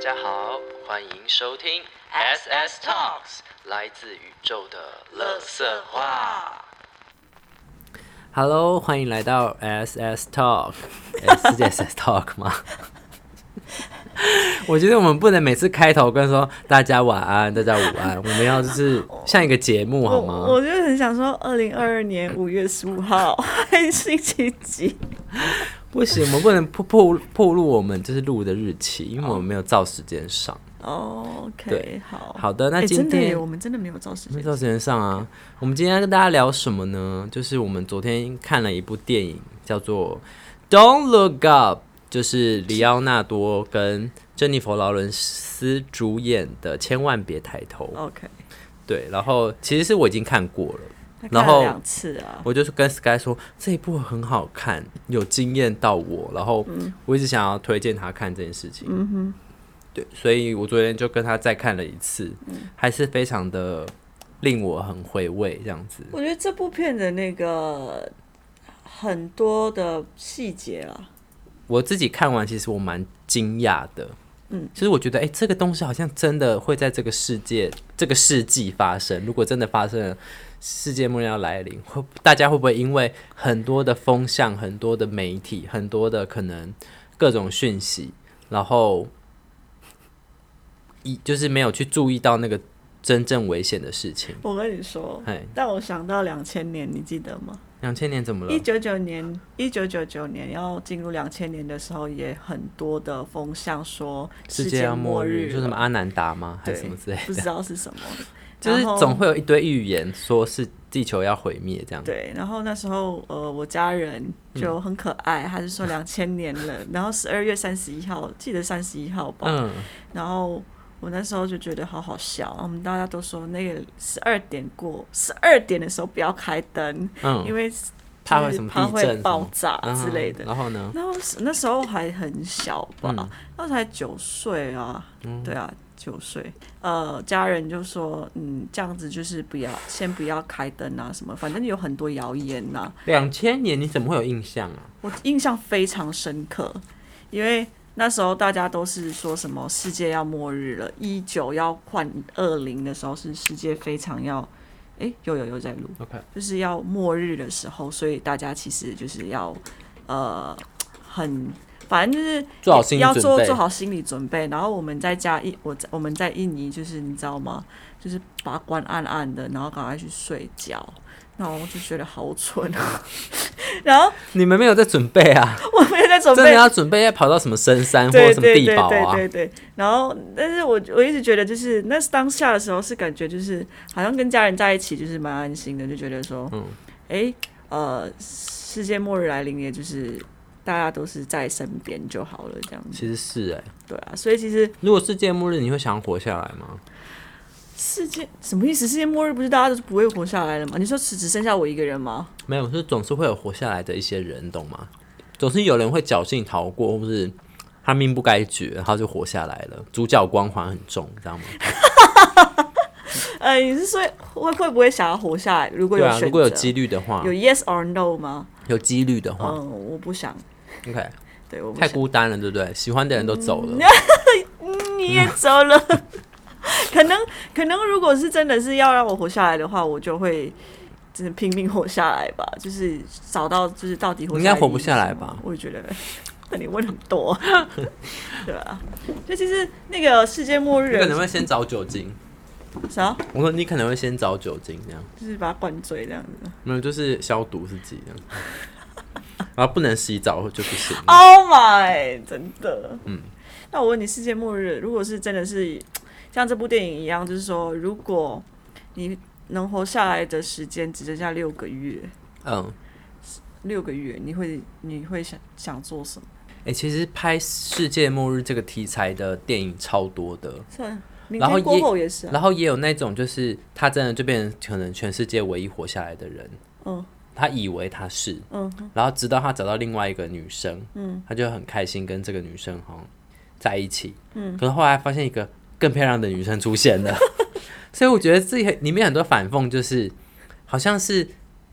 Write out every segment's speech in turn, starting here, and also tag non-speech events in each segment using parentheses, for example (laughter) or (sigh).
家好，欢迎收听 SS Talks，来自宇宙的乐色话。Hello，欢迎来到 SS Talk，(laughs) 是 SS Talk 吗？(laughs) 我觉得我们不能每次开头跟说大家晚安，大家午安，我们要就是 (laughs) 像一个节目好吗？我就很想说，二零二二年五月十五号欢迎星期几？不行，我们不能破破破录我们就是录的日期，因为我们没有照时间上。哦，OK，对好，好的，那哎今天我们真的没有照时间没照时间上啊。我们今天要跟大家聊什么呢？就是我们昨天看了一部电影，叫做《Don't Look Up》，就是里奥纳多跟珍妮佛劳伦斯主演的《千万别抬头》。OK，对，然后其实是我已经看过了。他然后两次啊，我就是跟 Sky 说这一部很好看，有惊艳到我，然后我一直想要推荐他看这件事情。嗯哼，对，所以我昨天就跟他再看了一次，还是非常的令我很回味这样子。我觉得这部片的那个很多的细节啊，我自己看完，其实我蛮惊讶的。嗯，其实我觉得，哎、这个东西好像真的会在这个世界、这个世纪发生。如果真的发生了，世界末日要来临，会大家会不会因为很多的风向、很多的媒体、很多的可能各种讯息，然后一就是没有去注意到那个真正危险的事情？我跟你说，哎，但我想到两千年，你记得吗？两千年怎么了一？九九年，一九九九年要进入两千年的时候，也很多的风向说世界要末日日，说什么阿南达吗？还是什么之类的不知？道是什么，就是总会有一堆预言说是地球要毁灭这样。对，然后那时候呃，我家人就很可爱，他是说两千年了，然后十二月三十一号，记得三十一号吧，嗯，然后我那时候就觉得好好笑，我们大家都说那个十二点过，十二点的时候不要开灯，嗯。因为怕会什么地震会爆炸嗯之类的。然后呢？然后那时候还很小吧，嗯。那才九岁啊，对啊，九岁。呃，家人就说，嗯，这样子就是不要，先不要开灯啊，什么，反正有很多谣言呐、两千年你怎么会有印象啊？我印象非常深刻，因为那时候大家都是说什么世界要末日了，一九要换二零的时候是世界非常要，诶，又有又在录，OK，就是要末日的时候，所以大家其实就是要呃很。反正就是做好心理要做做好心理准备，然后我们在家印我在我们在印尼，就是你知道吗？就是把关暗暗的，然后赶快去睡觉，然后我就觉得好蠢啊。(laughs) 然后你们没有在准备啊？(laughs) 我没有在准备真的要准备要跑到什么深山或者什么地堡啊？对对对。然后，但是我我一直觉得，就是那当下的时候是感觉就是好像跟家人在一起，就是蛮安心的，就觉得说，嗯哎、呃，世界末日来临，也就是大家都是在身边就好了，这样子。其实是哎、对啊，所以其实如果世界末日，你会想要活下来吗？世界什么意思？世界末日不是大家都是不会活下来了吗？你说只只剩下我一个人吗？没有，是总是会有活下来的一些人，懂吗？总是有人会侥幸逃过，或是他命不该绝，然后就活下来了。主角光环很重，你知道吗？呃，(laughs) 你是说会会不会想要活下来？如果有啊，有，如果有几率的话有，yes or no 吗？有几率的话、嗯，我不想，o k 对，我太。孤单了，对不对？喜欢的人都走了，(laughs) 你也走了。可 (laughs) 能可能，如果是真的是要让我活下来的话，我就会真的拼命活下来吧，就是找到就是到底应该活不下来吧我也觉得，(laughs) 那你问很多，对吧、就其实那个世界末日你可能会先找酒精。啥，我说你可能会先找酒精这样，就是把它灌醉这样子。没有就是消毒自己这样，(laughs) 然后不能洗澡就不行。Oh my，真的。嗯，那我问你，世界末日如果是真的是像这部电影一样，就是说，如果你能活下来的时间只剩下六个月，嗯，六个月，你会你会想想做什么？哎、其实拍世界末日这个题材的电影超多的，然后也。然后也有那种就是他真的就变成可能全世界唯一活下来的人，嗯他以为他是，嗯。然后直到他找到另外一个女生，嗯。他就很开心跟这个女生哈在一起，嗯，可是后来发现一个更漂亮的女生出现了，(laughs) 所以我觉得这里面很多反讽就是，好像是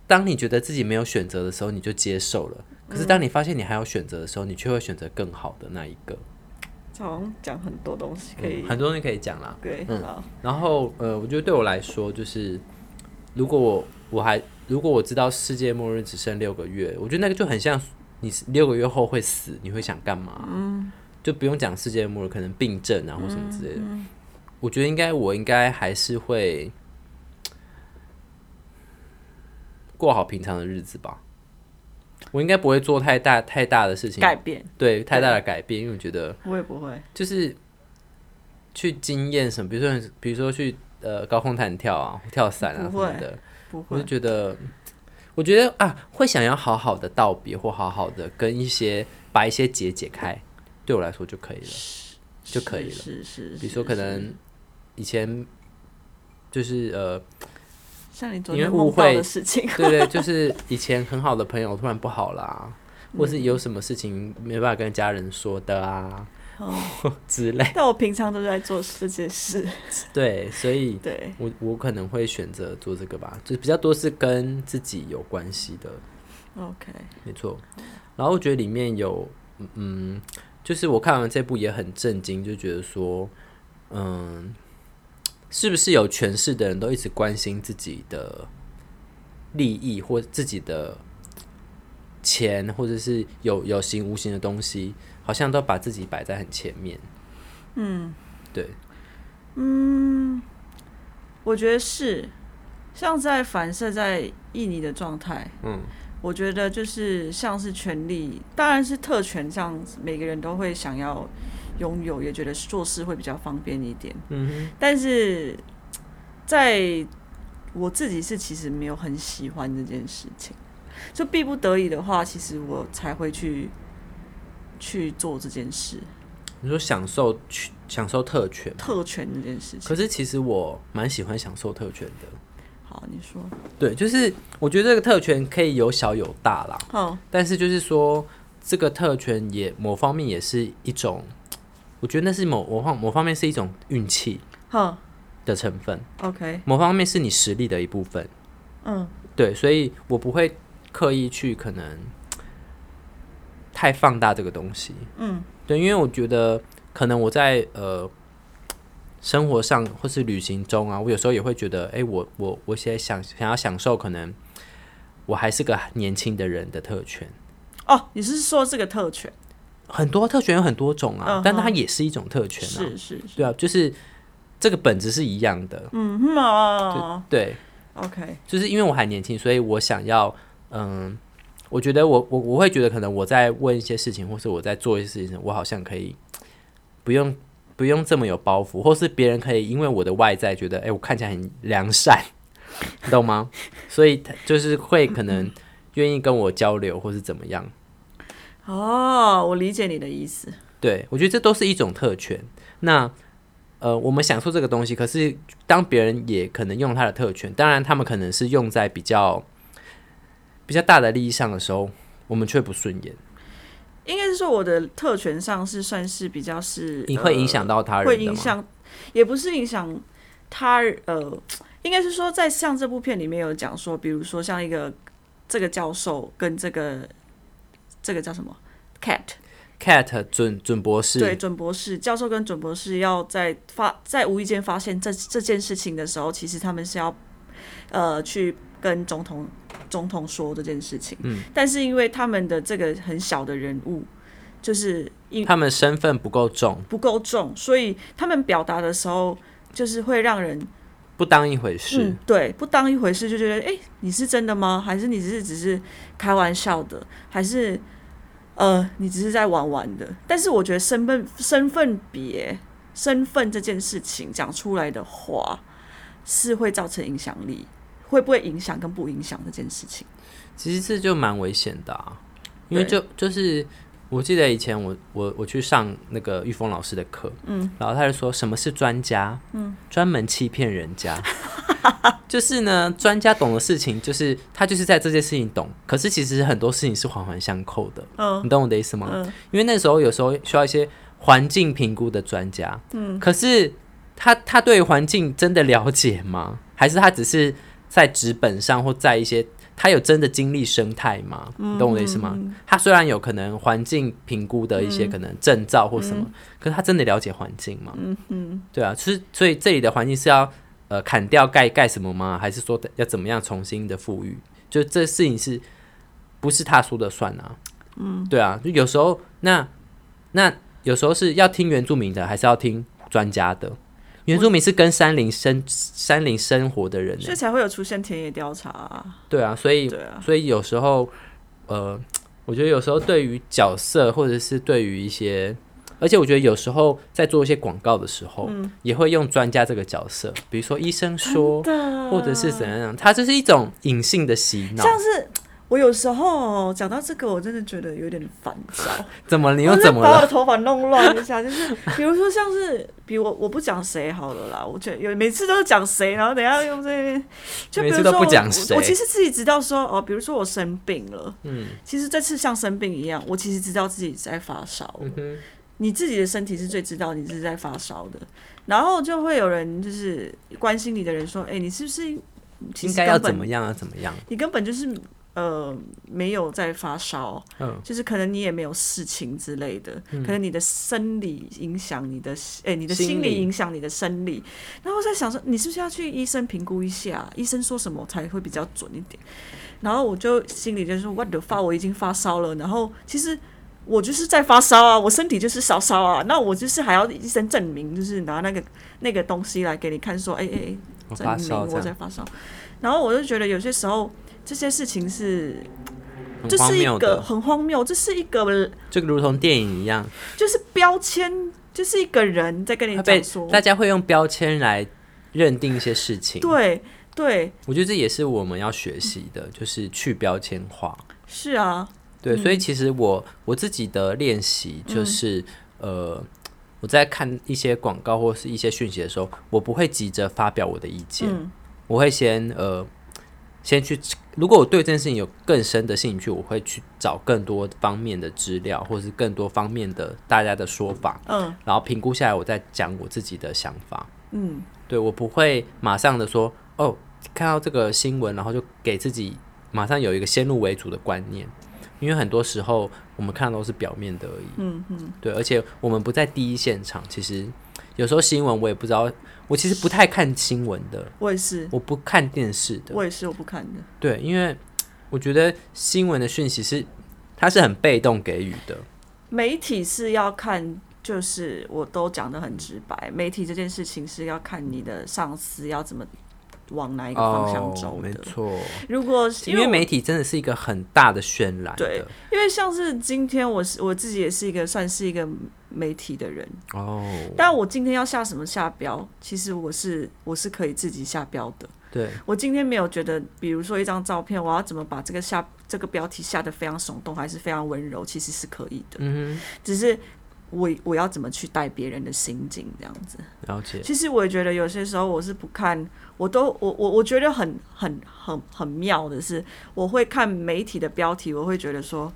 当你觉得自己没有选择的时候，你就接受了，可是当你发现你还有选择的时候，你却会选择更好的那一个。好像讲很多东西可以，很多东西可以讲啦。对，嗯。好，然后呃，我觉得对我来说，就是如果我我还如果我知道世界末日只剩六个月，我觉得那个就很像你六个月后会死，你会想干嘛？嗯，就不用讲世界末日，可能病症啊或什么之类的。我觉得应该我应该还是会过好平常的日子吧。我应该不会做太大太大的事情，改变，对太大的改变，因为我觉得我也不会，就是去经验什么，比如说比如说去呃高空弹跳啊、跳伞啊什么的，我就，觉得，我觉得啊，会想要好好的道别，或好好的跟一些把一些结解开，对我来说就可以了。就可以了。是是，比如说可能以前就是呃，像你昨天误会的事情，对对，就是以前很好的朋友突然不好啦，(laughs) 或是有什么事情没办法跟家人说的啊、哦 (laughs) 之类。但我平常都在做这件事，对，所以对，我我可能会选择做这个吧，就比较多是跟自己有关系的，OK，没错。然后我觉得里面有，嗯，就是我看完这部也很震惊，就觉得说，嗯，是不是有权势的人都一直关心自己的利益或自己的钱，或者是有有形无形的东西，好像都把自己摆在很前面。嗯，对，嗯我觉得是，像在反射在印尼的状态，嗯，我觉得就是像是权力，当然是特权，这样每个人都会想要拥有，也觉得做事会比较方便一点。嗯哼，但是在我自己是其实没有很喜欢这件事情，就逼不得已的话，其实我才会去去做这件事，你说享受去享受特权，特权这件事情。可是其实我蛮喜欢享受特权的。好，你说，对，就是我觉得这个特权可以有小有大啦，好，但是就是说这个特权也某方面也是一种，我觉得那是某某方某方面是一种运气好的成分，，OK，某方面是你实力的一部分。嗯，对，所以我不会刻意去可能太放大这个东西。嗯，对，因为我觉得可能我在呃生活上或是旅行中啊，我有时候也会觉得，哎、我我我现在想想要享受，可能我还是个年轻的人的特权。哦，你是说这个特权？很多特权有很多种啊，但它也是一种特权啊。是是是，对啊，就是这个本质是一样的。嗯对，，OK，就是因为我还年轻，所以我想要，嗯，我觉得我我我会觉得，可能我在问一些事情，或是我在做一些事情，我好像可以不用不用这么有包袱，或是别人可以因为我的外在觉得，哎、我看起来很良善，你 (laughs) 懂吗？所以他就是会可能愿意跟我交流，或是怎么样。哦，我理解你的意思。对，我觉得这都是一种特权。那呃，我们享受这个东西，可是当别人也可能用他的特权，当然他们可能是用在比较比较大的利益上的时候，我们却不顺眼，应该是说我的特权上是算是比较是，你会影响到他人会？影响，也不是影响他呃，应该是说在像这部片里面有讲说，比如说像一个这个教授跟这个这个叫什么？cat，Cat 准准博士，对，准博士教授跟准博士要在发在无意间发现这这件事情的时候，其实他们是要呃去跟总统总统说这件事情，嗯，但是因为他们的这个很小的人物，就是因他们身份不够重，不够重，所以他们表达的时候，就是会让人不当一回事。嗯，对，不当一回事，就觉得哎、诶你是真的吗？还是你只是只是开玩笑的？还是呃，你只是在玩玩的？但是我觉得身份身份别身份这件事情讲出来的话，是会造成影响力，会不会影响跟不影响这件事情？其实这就蛮危险的啊，因为就就是我记得以前我我我去上那个玉峰老师的课，嗯，然后他就说什么是专家，嗯，专门欺骗人家，(laughs) 就是呢，专家懂的事情就是他就是在这件事情懂，可是其实很多事情是环环相扣的，嗯。你懂我的意思吗？嗯。因为那时候有时候需要一些环境评估的专家，嗯，可是他他对环境真的了解吗？还是他只是在纸本上或在一些他有真的经历生态吗？你懂我的意思吗？他虽然有可能环境评估的一些可能证照或什么，可是他真的了解环境吗？嗯嗯，对啊，其实所以这里的环境是要呃砍掉盖盖什么吗？还是说要怎么样重新的富裕？就这事情是不是他说的算啊？嗯，对啊，就有时候那那有时候是要听原住民的，还是要听专家的？原住民是跟山林生山林生活的人，所以才会有出现田野调查、啊。对啊，所以对啊，所以有时候呃，我觉得有时候对于角色，或者是对于一些，而且我觉得有时候在做一些广告的时候，也会用专家这个角色，比如说医生说，或者是怎样样，它就是一种隐性的洗脑。像是我有时候讲到这个，我真的觉得有点烦躁。(laughs) 怎么？你又怎么了？把我的头发弄乱一下，(laughs) 就是比如说像是，比我我不讲谁好了啦，我觉得有每次都是讲谁，然后等一下用这边，就比如说每次都不讲我谁我其实自己知道说哦，比如说我生病了，嗯，其实这次像生病一样，我其实知道自己在发烧，嗯你自己的身体是最知道你是在发烧的，然后就会有人就是关心你的人说，哎、你是不是应该要怎么样啊？怎么样？你根本就是呃没有在发烧，嗯就是可能你也没有事情之类的，可能你的生理影响你的，哎、你的心心理理影响你的生理。然后我在想说，你是不是要去医生评估一下？医生说什么才会比较准一点？然后我就心里就说，what the fuck，我已经发烧了。然后其实。我就是在发烧啊，我身体就是烧烧啊，那我就是还要医生证明，就是拿那个那个东西来给你看，说，哎、哎、哎，我证明我在发烧。然后我就觉得有些时候这些事情是，这是一个，很荒谬，这是一个就如同电影一样，就是标签，就是一个人在跟你会被讲说，大家会用标签来认定一些事情。对对，我觉得这也是我们要学习的，就是去标签化。是啊，对，所以其实我我自己的练习就是，呃，我在看一些广告或是一些讯息的时候，我不会急着发表我的意见，嗯。我会先呃先去，如果我对这件事情有更深的兴趣，我会去找更多方面的资料，或是更多方面的大家的说法，嗯然后评估下来，我再讲我自己的想法。嗯，对我不会马上的说哦，看到这个新闻，然后就给自己马上有一个先入为主的观念，因为很多时候我们看到都是表面的而已。嗯嗯，对，而且我们不在第一现场，其实有时候新闻我也不知道，我其实不太看新闻的，我也是，我不看电视的。我也是，我不看的，对，因为我觉得新闻的讯息是它是很被动给予的。媒体是要看。就是我都讲的很直白，媒体这件事情是要看你的上司要怎么往哪一个方向走哦，没。错，如果我因为媒体真的是一个很大的渲染对。因为像是今天我是我自己也是一个算是一个媒体的人，哦，但我今天要下什么下标，其实我是我是可以自己下标的。对，我今天没有觉得，比如说一张照片，我要怎么把这个下这个标题下的非常耸动，还是非常温柔，其实是可以的。嗯只是我我要怎么去带别人的心境这样子。了解。其实我也觉得有些时候我是不看，我都我我我觉得很很很很妙的是，我会看媒体的标题，我会觉得说，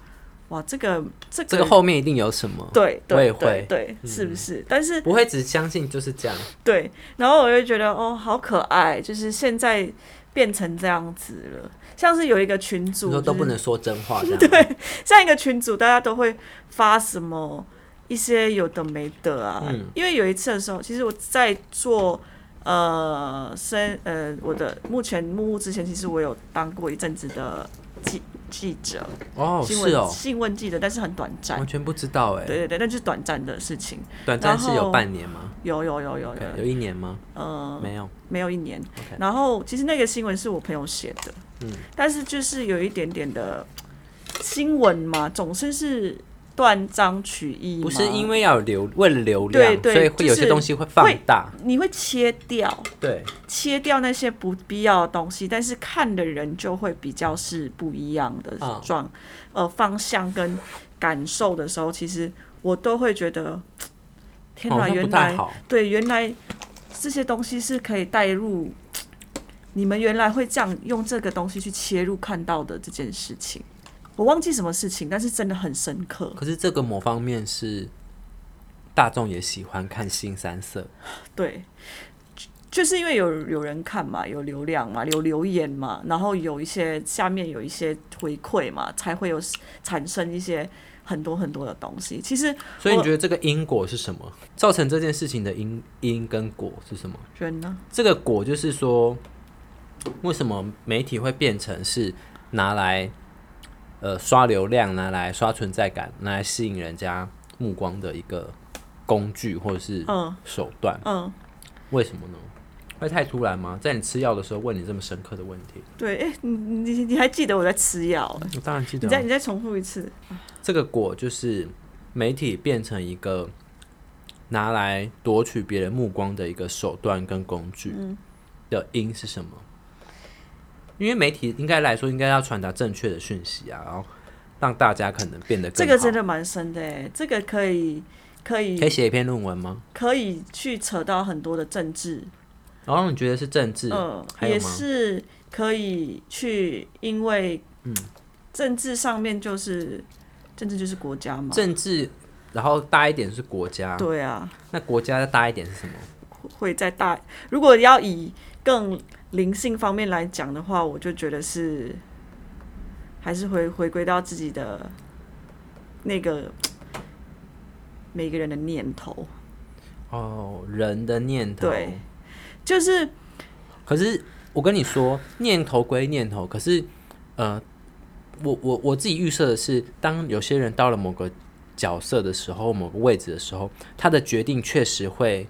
哇，这个这个这个后面一定有什么，对我也对对会嗯对，是不是？但是不会只相信就是这样。对，然后我就觉得哦，好可爱，就是现在变成这样子了，像是有一个群组、你说都不能说真话，这样 (laughs) 对，像一个群主，大家都会发什么一些有的没的啊。嗯因为有一次的时候，其实我在做呃生呃我的目前幕务之前，其实我有当过一阵子的记记者，哦，新闻、是哦，新闻记者，但是很短暂完。全不知道哎。对对对，那就是短暂的事情。短暂是有半年吗？有有有有有有一年吗？呃，没有。没有一年。然后其实那个新闻是我朋友写的，嗯，但是就是有一点点的新闻嘛，总是是断章取义，不是因为要有流，为了流量，对对所以会有些东西会放大。你会切掉对，切掉那些不必要的东西，但是看的人就会比较是不一样的嗯状、呃方向跟感受的时候，其实我都会觉得，天哪，好像原来。对，原来这些东西是可以带入，你们原来会这样用这个东西去切入看到的这件事情。我忘记什么事情，但是真的很深刻。可是这个某方面是大众也喜欢看新三色，(laughs) 对，就是因为有有人看嘛，有流量嘛，有留言嘛，然后有一些下面有一些回馈嘛，才会有产生一些很多很多的东西。其实所以你觉得这个因果是什么？造成这件事情的因因跟果是什么？人呢，这个果就是说，为什么媒体会变成是拿来呃刷流量、拿来刷存在感、拿来吸引人家目光的一个工具或者是嗯手段？嗯，为什么呢？会太突然吗？在你吃药的时候问你这么深刻的问题？对，哎、你你你还记得我在吃药？我当然记得啊、你再你再重复一次。这个果就是媒体变成一个拿来夺取别人目光的一个手段跟工具的因是什么？因为媒体应该来说应该要传达正确的讯息啊，然后让大家可能变得更这个真的蛮深的哎，这个可以可以可以写一篇论文吗？可以去扯到很多的政治，然后你觉得是政治？嗯，也？是可以去，因为嗯政治上面就是政治就是国家嘛，政治，然后大一点是国家，对啊，那国家再大一点是什么？会再大。如果要以更灵性方面来讲的话，我就觉得是还是回回归到自己的那个每个人的念头，哦，人的念头。对，就是可是我跟你说，念头归念头，可是呃，我我我自己预设的是，当有些人到了某个角色的时候，某个位置的时候，他的决定确实会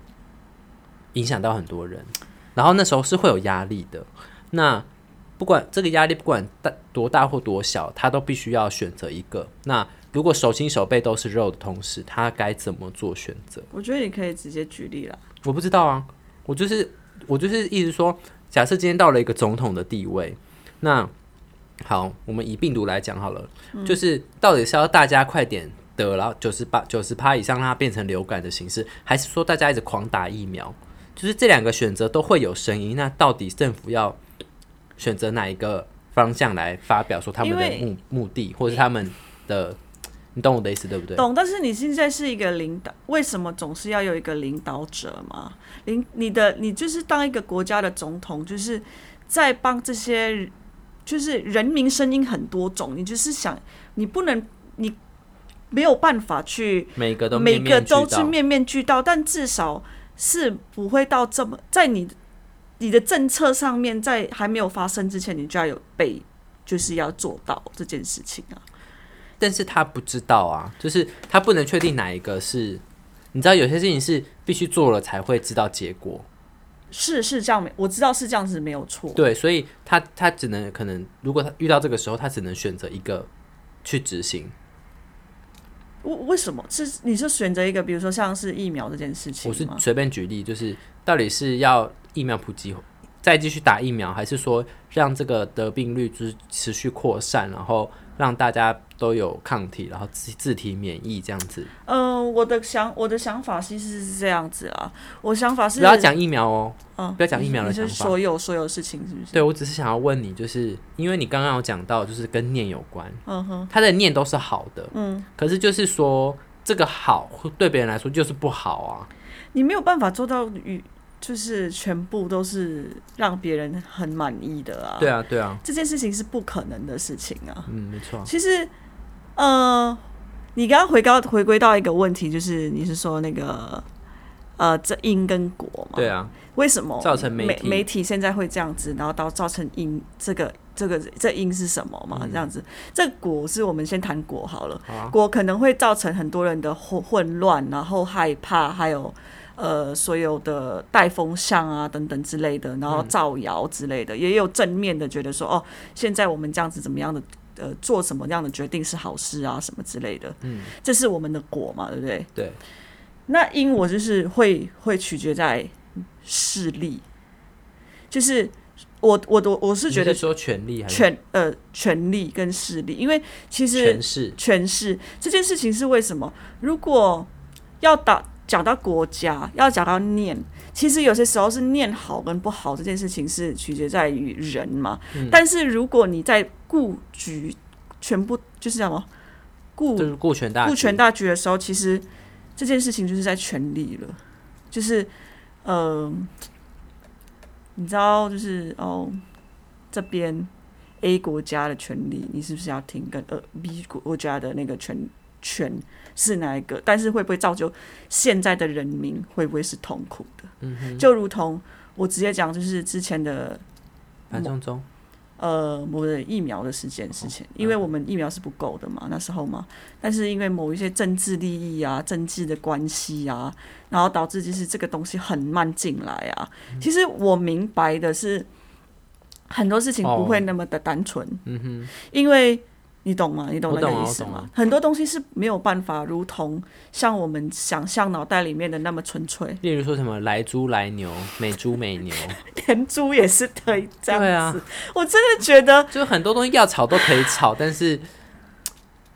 影响到很多人，然后那时候是会有压力的。那不管这个压力不管大多大或多小，他都必须要选择一个。那如果手心手背都是肉的同时，他该怎么做选择？我觉得你可以直接举例了。我不知道啊，我就是我就是一直说，假设今天到了一个总统的地位，那好，我们以病毒来讲好了，就是到底是要大家快点得了九十八九十趴以上，让它变成流感的形式，还是说大家一直狂打疫苗？就是这两个选择都会有声音，那到底政府要选择哪一个方向来发表说他们的目目的，或是他们的，你懂我的意思对不对？懂，但是你现在是一个领导，为什么总是要有一个领导者嘛？领你的你就是当一个国家的总统，就是在帮这些，就是人民声音很多种，你就是想你不能你没有办法去每个都每个都是面面俱到，但至少是不会到这么在你你的政策上面，在还没有发生之前，你就要有被，就是要做到这件事情啊。但是他不知道啊，就是他不能确定哪一个是，你知道有些事情是必须做了才会知道结果，是是这样没，我知道是这样子没有错。对，所以他他只能可能，如果他遇到这个时候，他只能选择一个去执行。为为什么是你是选择一个，比如说像是疫苗这件事情？我是随便举例，就是到底是要疫苗普及，再继续打疫苗，还是说让这个得病率就是持续扩散，然后让大家都有抗体，然后自自体免疫这样子？嗯、我的想我的想法其实是这样子啊，我想法是不要讲疫苗哦，嗯，不要讲疫苗的想法所有所有事情是不是？对我只是想要问你，就是因为你刚刚有讲到，就是跟念有关，嗯哼，他的念都是好的，嗯，可是就是说这个好对别人来说就是不好啊。你没有办法做到与就是全部都是让别人很满意的啊。对啊，对啊，这件事情是不可能的事情啊。嗯，没错，其实，呃，你刚刚回高回归到一个问题，就是你是说那个呃，这因跟果嘛？对啊，为什么造成媒媒体现在会这样子，然后到造成因这个这个这因是什么嘛？嗯这样子，这果是我们先谈果好了。啊果可能会造成很多人的混混乱，然后害怕，还有呃所有的带风向啊等等之类的，然后造谣之类的，也有正面的觉得说哦，现在我们这样子怎么样的。呃，做什么样的决定是好事啊，什么之类的，嗯，这是我们的果嘛，对不对？对，那因我就是会会取决在势力，就是我我我我是觉得你说权力还是权呃权力跟势力，因为其实权势？权势这件事情是为什么？如果要打讲到国家，要讲到念，其实有些时候是念好跟不好这件事情是取决在于人嘛。嗯。但是如果你在顾局全部就是什么顾就是顾全大局。顾全大局的时候，其实这件事情就是在权力了，就是呃，你知道就是哦，这边 A 国家的权利，你是不是要听跟呃 B 国家的那个权权是哪一个？但是会不会造就现在的人民会不会是痛苦的？嗯就如同我直接讲，就是之前的反送中，呃某的疫苗的事件事情，因为我们疫苗是不够的嘛，那时候嘛，但是因为某一些政治利益啊、政治的关系啊，然后导致就是这个东西很慢进来啊。其实我明白的是，很多事情不会那么的单纯，嗯哼，因为你懂吗？你懂那个意思？吗很多东西是没有办法如同像我们想象脑袋里面的那么纯粹，例如说什么来猪来牛，美猪美牛，(laughs) 连猪也是可以这样子。我真的觉得就很多东西要炒都可以炒，但是，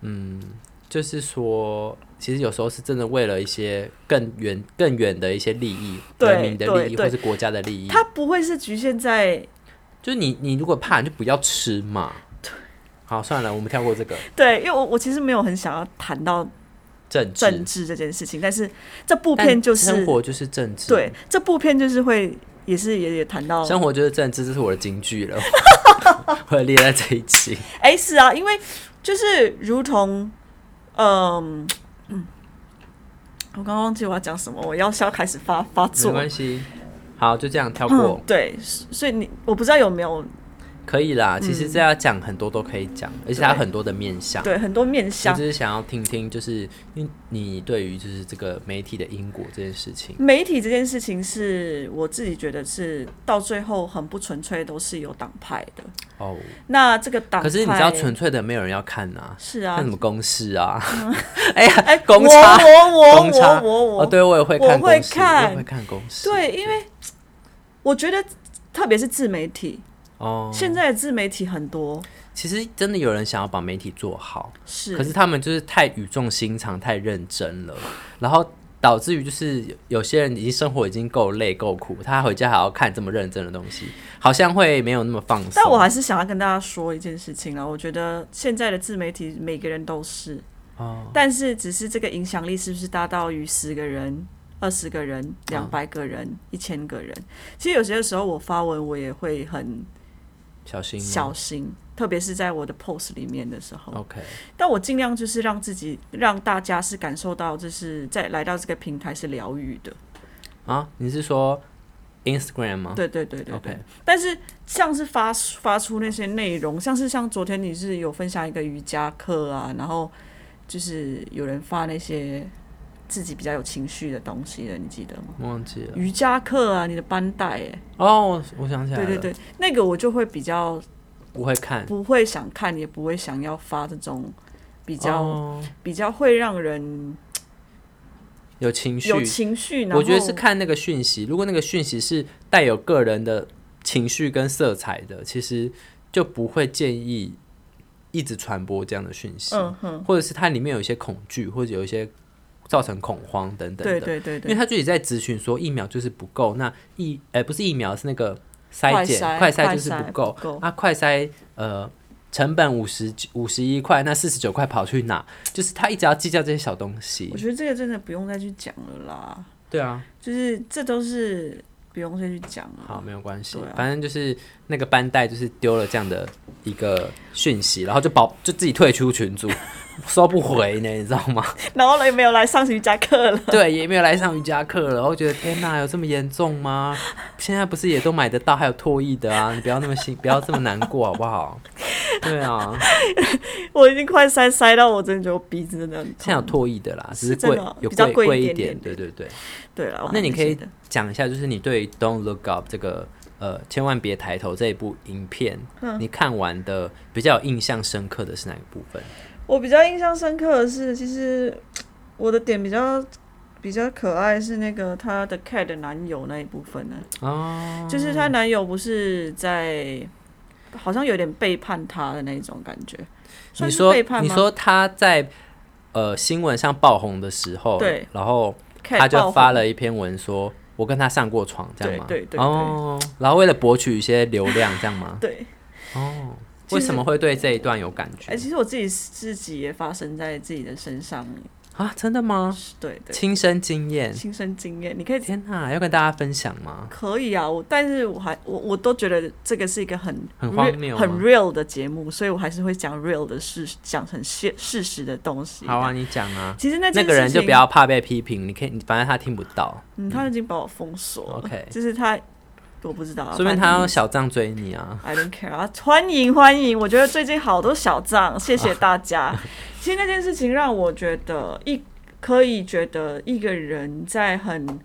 嗯，就是说，其实有时候是真的为了一些更远、更远的一些利益，对人民的利益对对或是国家的利益。它不会是局限在就是你，你如果怕，你就不要吃嘛。好，算了，我们跳过这个 (laughs) 对，因为我我其实没有很想要谈到政治。政治这件事情，但是这部片就是生活就是政治，对，这部片就是会也是也也谈到，生活就是政治，这是我的金句了，(laughs) 我会列在这一期。哎、是啊，因为就是如同嗯嗯，我刚刚忘记我要讲什么，我要要开始发发作没。关系，好，就这样跳过嗯，，对，所以你我不知道有没有可以啦。其实这要讲很多都可以讲，而且它有很多的面向。对很多面我向只是想要听听，就是你你对于就是这个媒体的因果这件事情。媒体这件事情，是我自己觉得是到最后很不纯粹，都是有党派的。哦，那这个党派，可是你知道纯粹的没有人要看啊，是啊看什，么公式啊？(laughs) 哎呀，哎，公差我我公差我我我哦，对我也会我会看公式，我看也会看公式。对，因为我觉得特别是自媒体，哦，现在的自媒体很多。其实真的有人想要把媒体做好，是，可是他们就是太语重心长、太认真了，然后导致于就是有有些人已经生活已经够累够苦，他回家还要看这么认真的东西，好像会没有那么放松。但我还是想要跟大家说一件事情啊，我觉得现在的自媒体每个人都是，哦，但是只是这个影响力是不是大到于十个人、二十个人、两百个人、一千个人？其实有些时候我发文我也会很小心小心，特别是在我的 post 里面的时候。OK，但我尽量就是让自己让大家是感受到，就是在来到这个平台是疗愈的。啊，你是说 Instagram 吗？对对对对对。OK 但是像是发发出那些内容，像是像昨天你是有分享一个瑜伽课啊，然后就是有人发那些自己比较有情绪的东西的，你记得吗？忘记了。瑜伽课啊，你的 bandai 哎，哦，我我想起来了，对对对，那个我就会比较不会看，不会想看，也不会想要发这种比较、哦。比较会让人有情绪。有，情绪，然后我觉得是看那个讯息，如果那个讯息是带有个人的情绪跟色彩的，其实就不会建议一直传播这样的讯息，或者是它里面有一些恐惧，或者有一些造成恐慌等等的。对对对因为对，他具体在咨询说疫苗就是不够，那疫呃不是疫苗是那个筛检快筛就是不够不够啊，快筛呃成本五十五十一块，那四十九块跑去哪？就是他一直要计较这些小东西我。觉得这个真的不用再去讲了啦，对啊，就是这都是不用再去讲了。好，没有关系，啊反正就是那个班带就是丢了这样的一个讯息，然后就保就自己退出群组，(laughs) 收不回呢，你知道吗？然后呢，也没有来上瑜伽课了。对，也没有来上瑜伽课了，然后觉得天哪，有这么严重吗？现在不是也都买得到，还有唾液的啊，你不要那么心，不要这么难过好不好？对啊，(laughs) 我已经快塞塞到我真的觉得我鼻子真的很现在有痛。唾液的啦，只是贵有比较贵贵一一点点对对对。对了，那你可以讲一下，就是你对《Don't Look Up》这个呃千万别抬头这一部影片，嗯。你看完的比较印象深刻的是哪个部分？我比较印象深刻的是，其实我的点比较比较可爱是那个她的 Cat 的男友那一部分呢，哦，就是她男友不是在好像有点背叛她的那种感觉。你说背叛吗？你说他在呃新闻上爆红的时候，对，然后他就发了一篇文说，我跟他上过床，这样吗？对对对哦，然后为了博取一些流量，这样吗？对，哦，为什么会对这一段有感觉？哎、其实我自己自己也发生在自己的身上，啊，真的吗？对对，亲身经验，亲身经验，你可以天哪，要跟大家分享吗？可以啊，我但是我还我我都觉得这个是一个很很荒 real- 很 real 的节目，所以我还是会讲 real 的事，讲很现事实的东西。好啊，，你讲啊。其实那那个人就不要怕被批评，你可以，反正他听不到，嗯，他已经把我封锁了。OK 就是他，我不知道啊，说明他用小账追你啊。I don't care 啊，欢迎欢迎！我觉得最近好多小账，谢谢大家。(laughs) 其实那件事情让我觉得一可以觉得一个人在很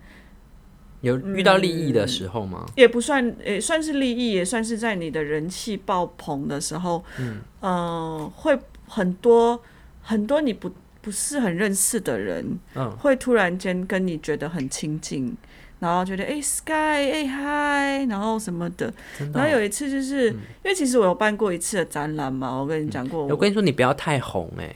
有遇到利益的时候吗？也不算也算是利益，也算是在你的人气爆棚的时候，嗯，呃，会很多很多你不不是很认识的人，嗯，会突然间跟你觉得很亲近，然后觉得哎、Sky 哎、嗨，然后什么的。真的哦、然后有一次就是、因为其实我有办过一次的展览嘛，我跟你讲过，我跟你说，你不要太红哎、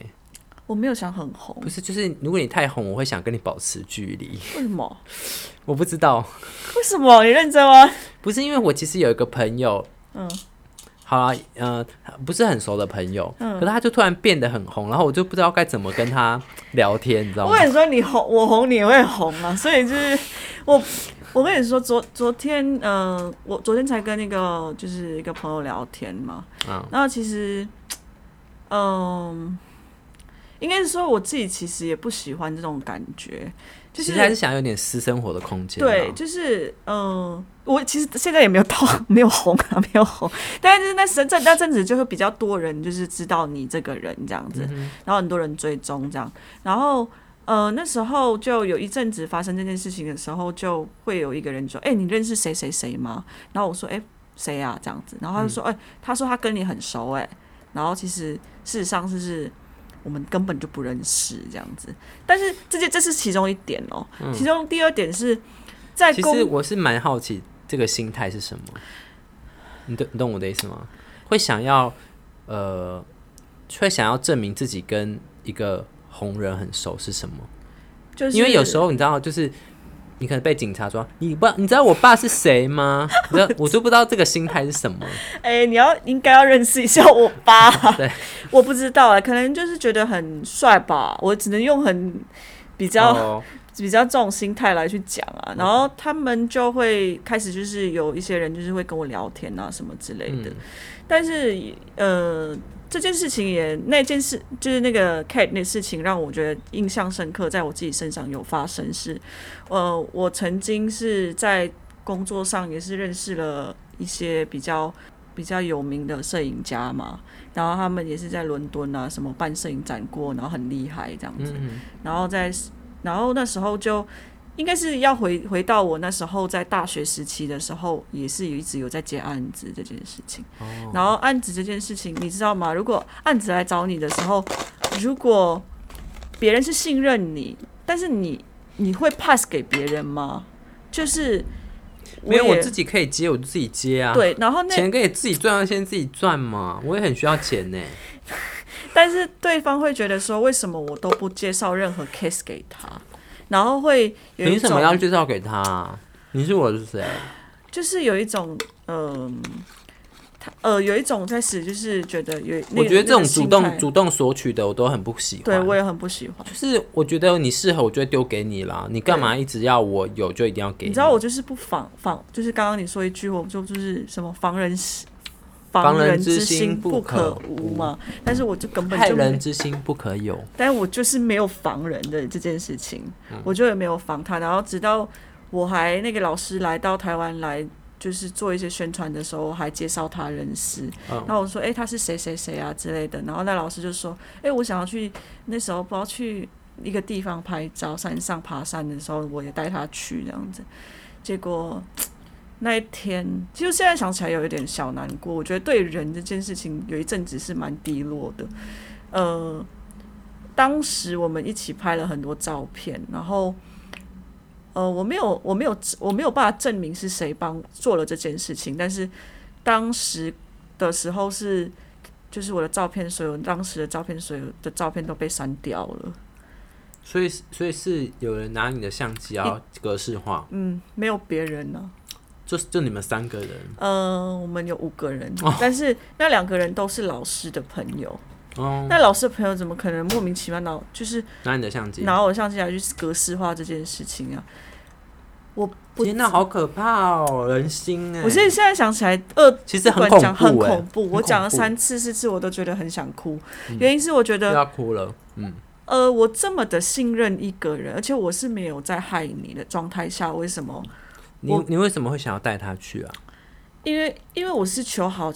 我没有想很红不，是，就是如果你太红，我会想跟你保持距离。为什么？(laughs) 我不知道，为什么？你认真吗？不是因为我其实有一个朋友，嗯，好啦，呃，不是很熟的朋友，嗯可是他就突然变得很红，然后我就不知道该怎么跟他聊天，你知道吗？我跟你说，你红，我红，你也会红啊。所以就是我，我跟你说，昨昨天，呃，我昨天才跟那个就是一个朋友聊天嘛，嗯然后其实，嗯、应该是说我自己其实也不喜欢这种感觉，就是其实还是想有点私生活的空间啊。对，就是嗯、呃我其实现在也没有到 (laughs) 没有红啊，(laughs) 没有红，但是那时阵那阵子就会比较多人就是知道你这个人这样子，然后很多人追踪这样，然后呃那时候就有一阵子发生这件事情的时候，就会有一个人说：“哎、你认识谁谁谁吗？”然后我说：“哎、谁啊？”这样子，然后他就说：“哎、他说他跟你很熟哎、然后其实事实上就是。我们根本就不认识这样子，但是这件这是其中一点哦、其中第二点是在其公实我是蛮好奇这个心态是什么，你懂你懂我的意思吗？会想要呃，会想要证明自己跟一个红人很熟是什么？就是因为有时候你知道，就是你可能被警察抓你爸，你知道我爸是谁吗？(laughs) 你知道我都不知道这个心态是什么。(laughs) 哎、你要应该要认识一下我爸。(laughs) 对，我不知道啊，可能就是觉得很帅吧，我只能用很比较、哦比较这种心态来去讲啊。然后他们就会开始就是有一些人就是会跟我聊天啊什么之类的，嗯但是呃。这件事情也那件事就是那个 Kate 那事情让我觉得印象深刻，在我自己身上有发生是，呃，我曾经是在工作上也是认识了一些比较比较有名的摄影家嘛，然后他们也是在伦敦啊什么办摄影展过，然后很厉害这样子，嗯然后在然后那时候就应该是要回回到我那时候在大学时期的时候，也是有一直有在接案子这件事情。哦然后案子这件事情，你知道吗？如果案子来找你的时候，如果别人是信任你，但是你你会 pass 给别人吗？就是没有我自己可以接，我就自己接啊。，对，然后那钱可以自己赚，要先自己赚嘛。我也很需要钱呢。但是对方会觉得说，为什么我都不介绍任何 case 给他？然后会有一凭什么要，介绍给他啊？你是我是谁？就是有一种，嗯、他呃，有一种开始就是觉得有，那个我觉得这种主动主动索取的，我都很不喜欢。对我也很不喜欢。就是我觉得你适合，我就会丢给你啦。你干嘛一直要我有就一定要给你你知道我就是不防防，就是刚刚你说一句，我就就是什么防人之防人人之心心不可可无嘛，但是我就根本害就没人之心不可有。但我就是没有防人的这件事情，我就也没有防他。然后直到我还那个老师来到台湾来，就是做一些宣传的时候，还介绍他认识。嗯然后我说：“哎、他是谁谁谁啊之类的。”然后那老师就说：“哎、我想要去那时候不知道去一个地方拍照，山上爬山的时候，我也带他去这样子。结果那一天，其实现在想起来有一点小难过。我觉得对人这件事情有一阵子是蛮低落的。呃，当时我们一起拍了很多照片，然后呃，我没有，我没有，我没有办法证明是谁帮做了这件事情，但是当时的时候是，就是我的照片，所有当时的照片，所有的照片都被删掉了。所以所以是有人拿你的相机啊格式化，嗯，没有别人呢、就就你们三个人呃，我们有五个人，哦但是那两个人都是老师的朋友。哦，那老师的朋友怎么可能莫名其妙拿就是拿你的相机，拿我的相机来去格式化这件事情啊？我我天哪，好可怕哦，人心哎！我现在现在想起来，二其实很讲很恐怖哎，恐怖，我讲了三次四次，我都觉得很想哭。原因是我觉又得，要哭了，嗯，呃，我这么的信任一个人，而且我是没有在害你的状态下，为什么？你你为什么会想要带他去啊？因为因为我是求好，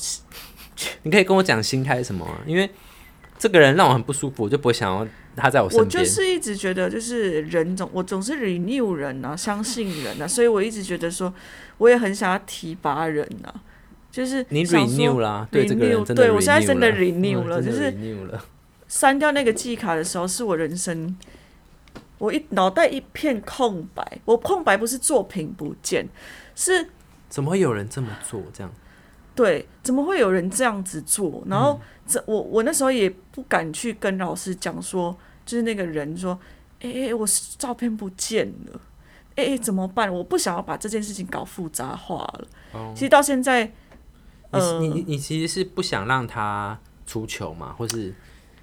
(laughs) 你可以跟我讲心态是什么啊？因为这个人让我很不舒服，我就不会想要他在我身边我。就是一直觉得，就是人总我总是 renew 人啊，相信人啊，(laughs) 所以我一直觉得说，我也很想要提拔人啊，就是你 renew 啦，对这个人 renew，真的对我现在真的 renew 了，嗯就是 renew 了。删掉那个记忆卡的时候，是我人生，我一脑袋一片空白。我空白不是作品不见，是怎么会有人这么做？这样对，怎么会有人这样子做？然后这我我那时候也不敢去跟老师讲说，就是那个人说，哎、欸我照片不见了，哎、欸怎么办？我不想要把这件事情搞复杂化了。哦其实到现在，你你你其实是不想让他出糗嘛，或是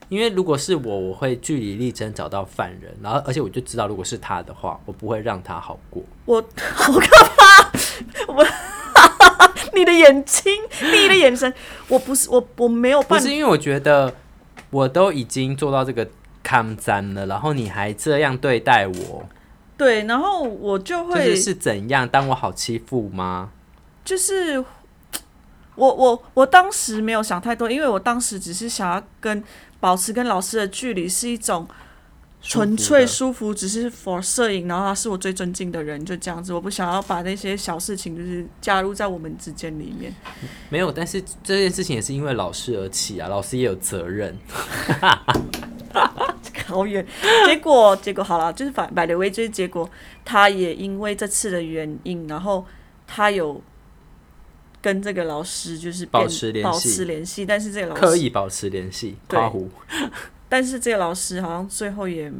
因为如果是我，我会据理力争找到犯人，然后而且我就知道，如果是他的话，我不会让他好过。我 (laughs) 好可怕！我 (laughs) 你的眼睛，你的眼神，我不是我我没有办不是因为我觉得我都已经做到这个抗战了，然后你还这样对待我，对，然后我就就会是是怎样？当我好欺负吗？就是我我我当时没有想太多，因为我当时只是想要跟保持跟老师的距离是一种纯粹舒舒服，只是 for 摄影，然后他是我最尊敬的人，就这样子。我不想要把那些小事情就是加入在我们之间里面。没有，但是这件事情也是因为老师而起啊，老师也有责任。(laughs) 好远，结果结果好了，就是反百的威，就是结果他也因为这次的原因，然后他有跟这个老师就是保持联系保持联系，但是这个老师刻意保持联系，对夸胡。(laughs) 但是这个老师好像最后也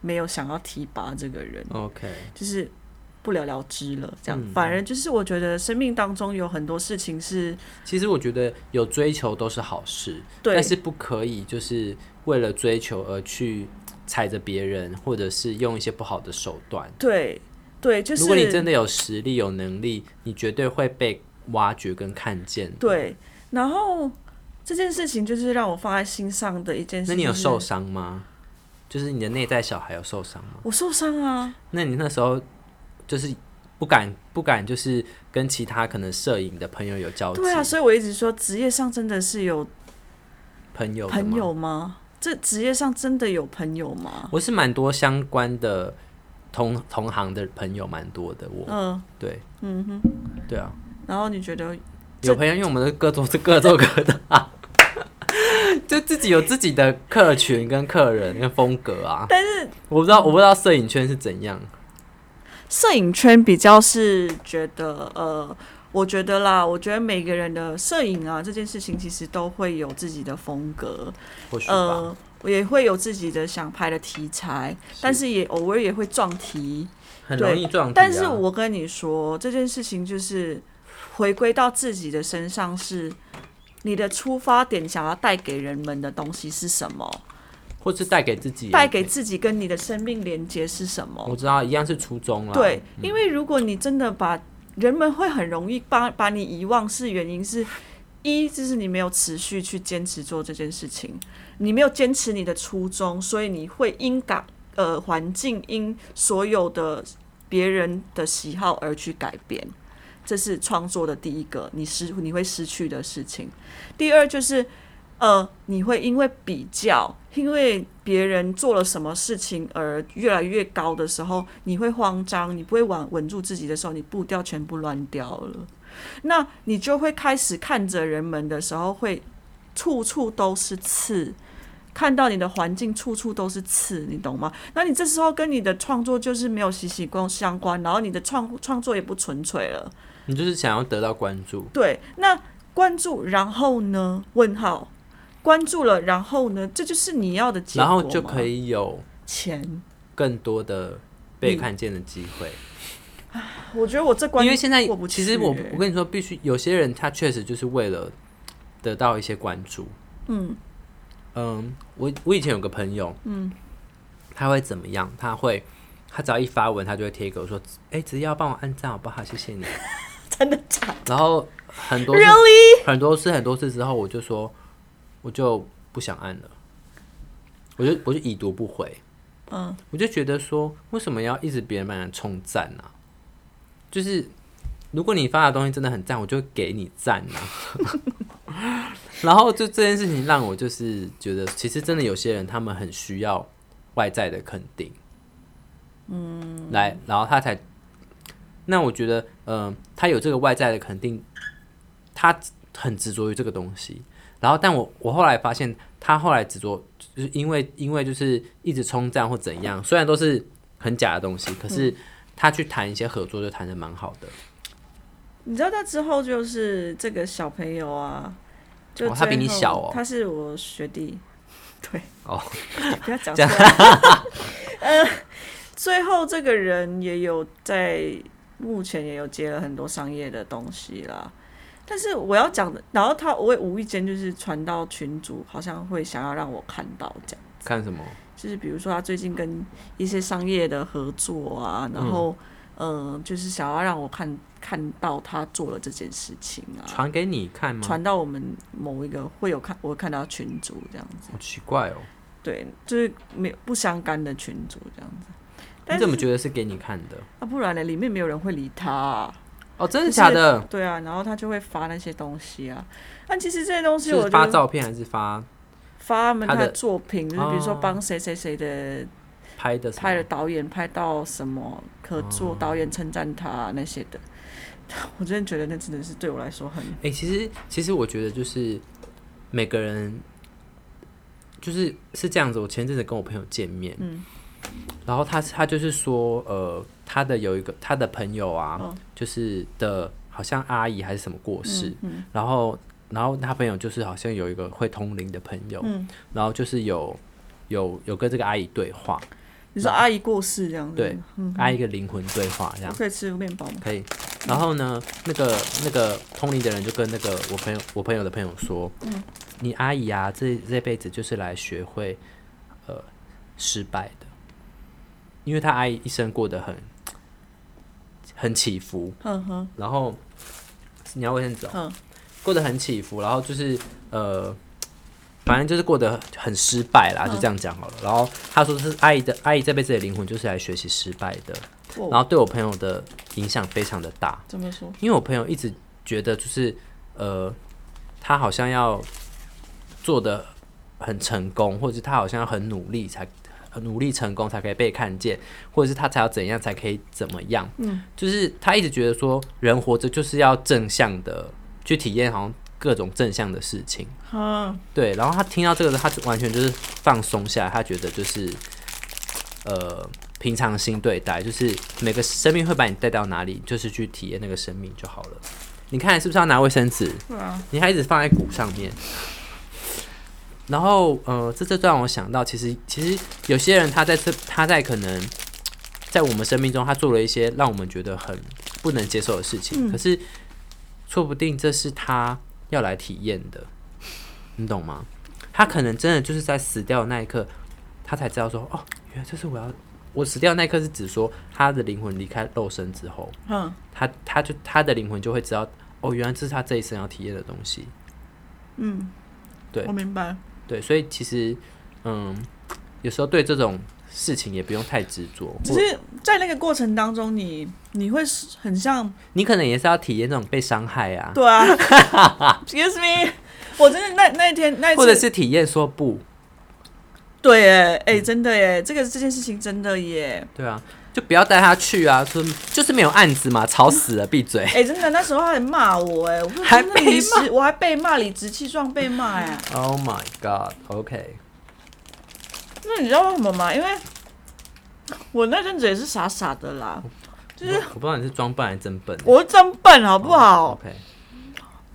没有想要提拔这个人，OK，就是不了了之了。这样，嗯反而就是我觉得生命当中有很多事情是其实我觉得有追求都是好事，对但是不可以就是为了追求而去踩着别人，或者是用一些不好的手段。对对，就是如果你真的有实力、有能力，你绝对会被挖掘跟看见。，对，然后这件事情就是让我放在心上的一件事。就是那你有受？伤吗？就是你的内在小孩有受伤吗？我受伤啊，那你那时候就是不敢不敢，就是跟其他可能摄影的朋友有交集？对啊，所以我一直说职业上真的是有朋友朋友吗？这职业上真的有朋友吗？我是蛮多相关的同同行的朋友，蛮多的。我、嗯对嗯哼，对啊，然后你觉得有朋友，因为我们的各做是各做各的啊，(laughs) 就自己有自己的客群跟客人跟风格啊。但是我不知道，我不知道摄影圈是怎样。摄影圈比较是觉得，呃，我觉得啦，我觉得每个人的摄影啊这件事情，其实都会有自己的风格，呃，也会有自己的想拍的题材，但是也偶尔也会撞题。很容易撞、题啊。但是我跟你说，这件事情就是回归到自己的身上是。你的出发点想要带给人们的东西是什么？或是带给自己，带给自己跟你的生命连接是什么？我知道一样是初衷啦。对，因为如果你真的把人们会很容易把把你遗忘，是原因是一就是你没有持续去坚持做这件事情，你没有坚持你的初衷，所以你会因感呃环境因所有的别人的喜好而去改变。这是创作的第一个，你失你会失去的事情。第二就是，呃，你会因为比较，因为别人做了什么事情而越来越高的时候，你会慌张，你不会稳稳住自己的时候，你步调全部乱掉了。那你就会开始看着人们的时候，会处处都是刺。看到你的环境处处都是刺，你懂吗？那你这时候跟你的创作就是没有息息相关，然后你的创创作也不纯粹了。你就是想要得到关注，对，那关注，然后呢？问号，关注了，然后呢？这就是你要的结果然后就可以以有钱。更多的被看见的机会。我觉得我这关，因为现在其实我欸我跟你说，必须有些人他确实就是为了得到一些关注，嗯，嗯，我我以前有个朋友，嗯，他会怎么样？他会，他只要一发文，他就会贴一个说，哎、只要帮我按赞好不好？谢谢你。真的假的然后很多？Really？很多次很多次之后，我就说，我就不想按了，我就我就已读不回。嗯，我就觉得说，为什么要一直别人帮人冲赞呢？就是如果你发的东西真的很赞，我就给你赞啊。(laughs) 然后就这件事情让我就是觉得，其实真的有些人他们很需要外在的肯定，嗯，来，然后他才，那我觉得，嗯、他有这个外在的肯定，他很执着于这个东西。然后，但我我后来发现，他后来执着，就是因为因为就是一直冲赞或怎样，虽然都是很假的东西，可是他去谈一些合作就谈的蛮好的。你知道他之后就是这个小朋友啊，就、哦他比你小哦他是我学弟，对，哦，(laughs) 不要讲出这样来。(laughs) 呃，最后这个人也有在目前也有接了很多商业的东西啦。但是我要讲的，然后他我也无意间就是传到群主，好像会想要让我看到这样。看什么？就是比如说他最近跟一些商业的合作啊，然后嗯、呃就是想要让我看看到他做了这件事情啊，传给你看吗？传到我们某一个会有看，我会看到群主这样子，好奇怪哦，对，就是没有不相干的群主这样子。你怎么觉得是给你看的？啊？不然呢？里面没有人会理他、啊。哦，真的假的？对啊，然后他就会发那些东西啊。但其实这些东西，是我发照片还是发发他们的的作品，就是比如说哦帮谁谁谁的拍的？拍的导演拍到什么可做，哦导演称赞他那些的，(laughs) 我真的觉得那真的是对我来说很哎、其实其实我觉得就是每个人就是是这样子。我前阵子跟我朋友见面，嗯然后他他就是说，呃，他的有一个他的朋友啊，嗯。就是的好像阿姨还是什么过世，嗯然后然后他朋友就是好像有一个会通灵的朋友，嗯，然后就是有有有跟这个阿姨对话，你说阿姨过世这样子，对，嗯，阿姨一个灵魂对话这样。我。可以吃面包吗？可以。然后呢，那个那个通灵的人就跟那个我朋友我朋友的朋友说，嗯你阿姨啊，这这辈子就是来学会呃失败的，因为他阿姨一生过得很很起伏，嗯哼然后你要卫生纸哦，过得很起伏，然后就是呃。反正就是过得很失败啦，就这样讲好了。然后他说是阿姨的阿姨这辈子的灵魂就是来学习失败的，哦然后对我朋友的影响非常的大。怎么说？因为我朋友一直觉得就是呃，他好像要做的很成功，或者是他好像要很努力才很努力成功才可以被看见，或者是他才要怎样才可以怎么样。嗯，就是他一直觉得说，人活着就是要正向的去体验，好像各种正向的事情。嗯，对，然后他听到这个，他就完全就是放松下来，他觉得就是呃平常心对待，就是每个生命会把你带到哪里，就是去体验那个生命就好了。你看是不是要拿卫生纸？你还一直放在鼓上面。然后，呃，这这就让我想到，其实其实有些人他在这他在可能在我们生命中，他做了一些让我们觉得很不能接受的事情，嗯可是说不定这是他要来体验的，你懂吗？他可能真的就是在死掉的那一刻，他才知道说，哦，原来这是我要我死掉的那一刻是指说他的灵魂离开肉身之后，嗯，他他就他的灵魂就会知道，哦，原来这是他这一生要体验的东西。嗯，对我明白。对，所以其实，嗯，有时候对这种事情也不用太执着，只是在那个过程当中你，你会很像，你可能也是要体验那种被伤害啊，对啊，(laughs) excuse me，我真的那那一天那或者是体验说不，对耶，哎、真的耶，这个这件事情真的耶，对啊，就不要带他去啊，说就是没有案子嘛，吵死了，闭嘴。(laughs) 哎、真的那时候他还骂我哎，我还被骂，我还被骂理直气壮被骂哎。Oh my god，OK，、那你知道为什么吗？因为我那阵子也是傻傻的啦，就是我不知道你是装笨还是真笨，我是真笨好不好？？OK，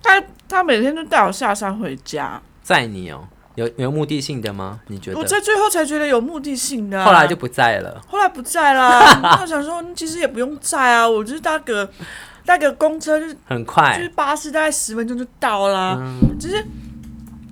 他他每天都带我下山回家，载你哦，有有目的性的吗？你觉得？我在最后才觉得有目的性的啊、后来就不在了。后来不在啦。那 (laughs) 我想说，其实也不用在啊，我就是搭个搭个公车，就是很快就是，巴士，大概十分钟就到啦。嗯，只是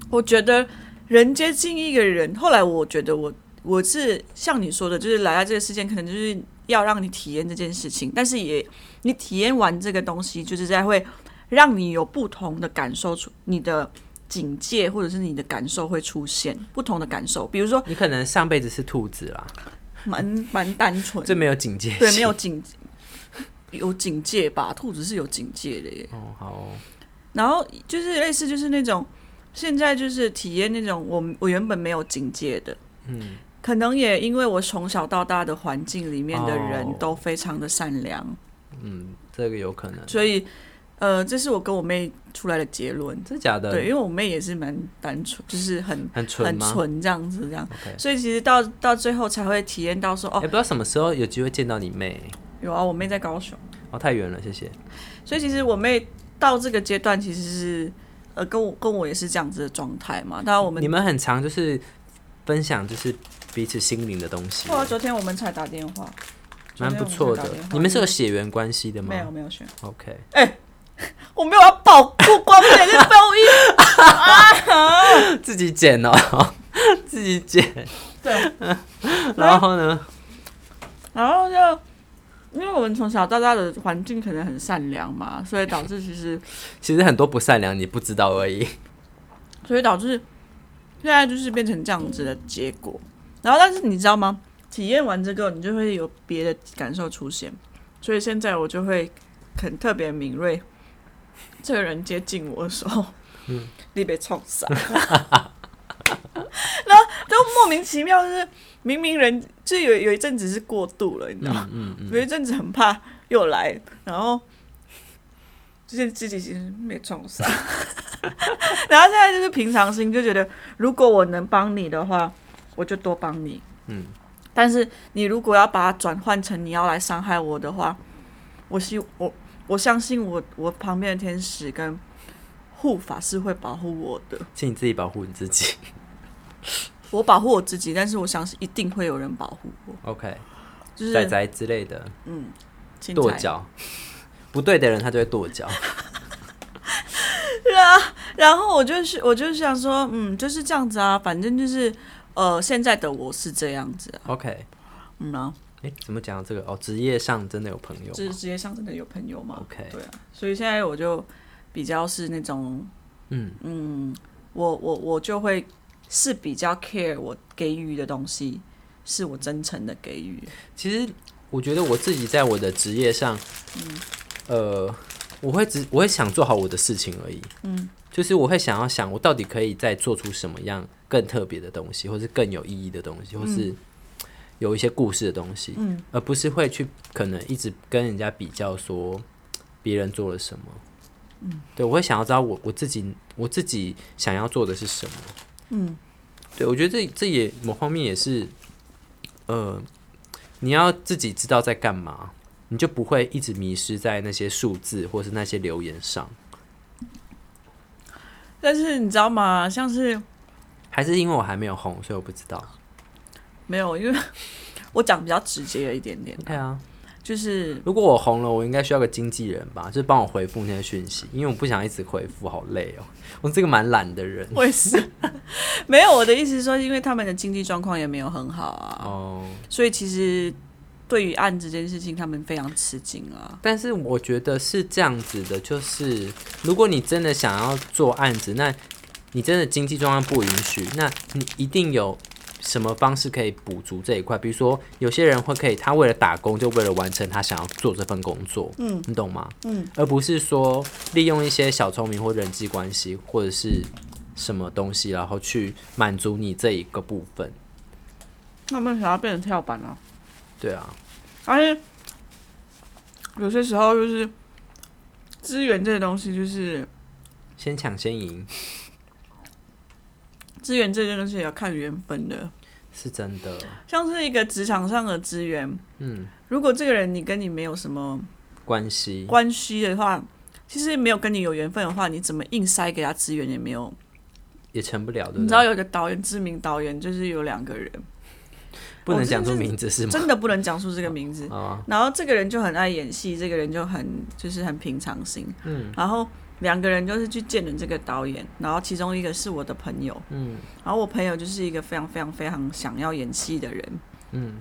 我觉得人接近一个人，后来我觉得我我是像你说的，就是来到这个世界，可能就是要让你体验这件事情，但是也你体验完这个东西，就是在会让你有不同的感受出你的警戒或者是你的感受会出现不同的感受，比如说你可能上辈子是兔子啦，蛮蛮单纯，这没有警戒，对，没有警有警戒吧，兔子是有警戒的耶。哦，好哦。然后就是类似就是那种现在就是体验那种我我原本没有警戒的，嗯，可能也因为我从小到大的环境里面的人哦。都非常的善良，嗯，这个有可能，所以呃，这是我跟我妹出来的结论。真的假的？对，因为我妹也是蛮单纯，就是很很很纯很纯这样子，这样所以其实到到最后才会体验到说，哦，也不知道什么时候有机会见到你妹。有啊，我妹在高雄，哦，太远了，谢谢。所以其实我妹到这个阶段其实是呃跟我跟我也是这样子的状态嘛。当然我们你们很常就是分享就是彼此心灵的东西，哇，昨天我们才打电话，蛮不错的。你们是有血缘关系的吗？没有没有选，OK，(laughs) 我没有要保护光点的抖音。(laughs) 自己剪哦，(laughs) 自己剪。对，然后呢？然后就因为我们从小到大的环境可能很善良嘛，所以导致其实其实很多不善良，你不知道而已。所以导致现在就是变成这样子的结果。然后但是你知道吗？体验完这个，你就会有别的感受出现。所以现在我就会很特别敏锐，这个人接近我的时候，嗯，你被冲散，(laughs) 然后就莫名其妙，就是明明人就有有一阵子是过度了，你知道吗？嗯嗯，有一阵子很怕又来，然后就是自己其实没冲上，(laughs) 然后现在就是平常心，就觉得如果我能帮你的话，我就多帮你。嗯，但是你如果要把它转换成你要来伤害我的话，我希我我相信我我旁边的天使跟护法是会保护我的，请你自己保护你自己。(laughs) 我保护我自己，但是我相信一定会有人保护我，OK，就是仔仔之类的。青菜。跺脚，不对的人他就会跺脚。(laughs) 然后我就是我就想说，嗯，就是这样子啊，反正就是呃，现在的我是这样子啊，OK，嗯啊，哎，怎么讲这个？哦，职业上真的有朋友吗？就是职业上真的有朋友吗？OK 对啊，所以现在我就比较是那种，嗯。嗯我我我就会是比较 care 我给予的东西，是我真诚的给予，其实我觉得我自己在我的职业上，嗯。呃，我会只我会想做好我的事情而已。嗯，就是我会想要想，我到底可以再做出什么样更特别的东西，或是更有意义的东西，或是有一些故事的东西。嗯，而不是会去可能一直跟人家比较说别人做了什么。嗯，对，我会想要知道我我自己我自己想要做的是什么。嗯，对，我觉得这这也某方面也是，呃，你要自己知道在干嘛，你就不会一直迷失在那些数字或是那些留言上。但是你知道吗？像是还是因为我还没有红，所以我不知道。没有，因为我讲比较直接一点点，对啊，就是如果我红了，我应该需要个经纪人吧，就是帮我回复那些讯息，因为我不想一直回复，好累哦。(laughs) 我这个蛮懒的人。我也是，(laughs) 没有我的意思是说，因为他们的经济状况也没有很好啊，哦，所以其实对于案子这件事情，他们非常吃惊啊。但是我觉得是这样子的，就是如果你真的想要做案子，那你真的经济状况不允许，那你一定有什么方式可以补足这一块。比如说，有些人会可以，他为了打工，就为了完成他想要做这份工作，嗯，你懂吗？嗯，而不是说利用一些小聪明或人际关系或者是什么东西，然后去满足你这一个部分。他们想要变成跳板啊，对啊，而且有些时候就是资源这些东西，就是先抢先赢资源这件东西也要看缘分的。是真的。像是一个职场上的资源，嗯，如果这个人你跟你没有什么关系关系的话，其实没有跟你有缘分的话，你怎么硬塞给他资源也没有。也成不了，对不对？你知道有一个导演，知名导演就是有两个人，不能讲出名字是吗？真的不能讲出这个名字。啊，然后这个人就很爱演戏，这个人就很就是很平常心。嗯，然后两个人就是去见了这个导演，然后其中一个是我的朋友，嗯然后我朋友就是一个非常非常非常想要演戏的人，嗯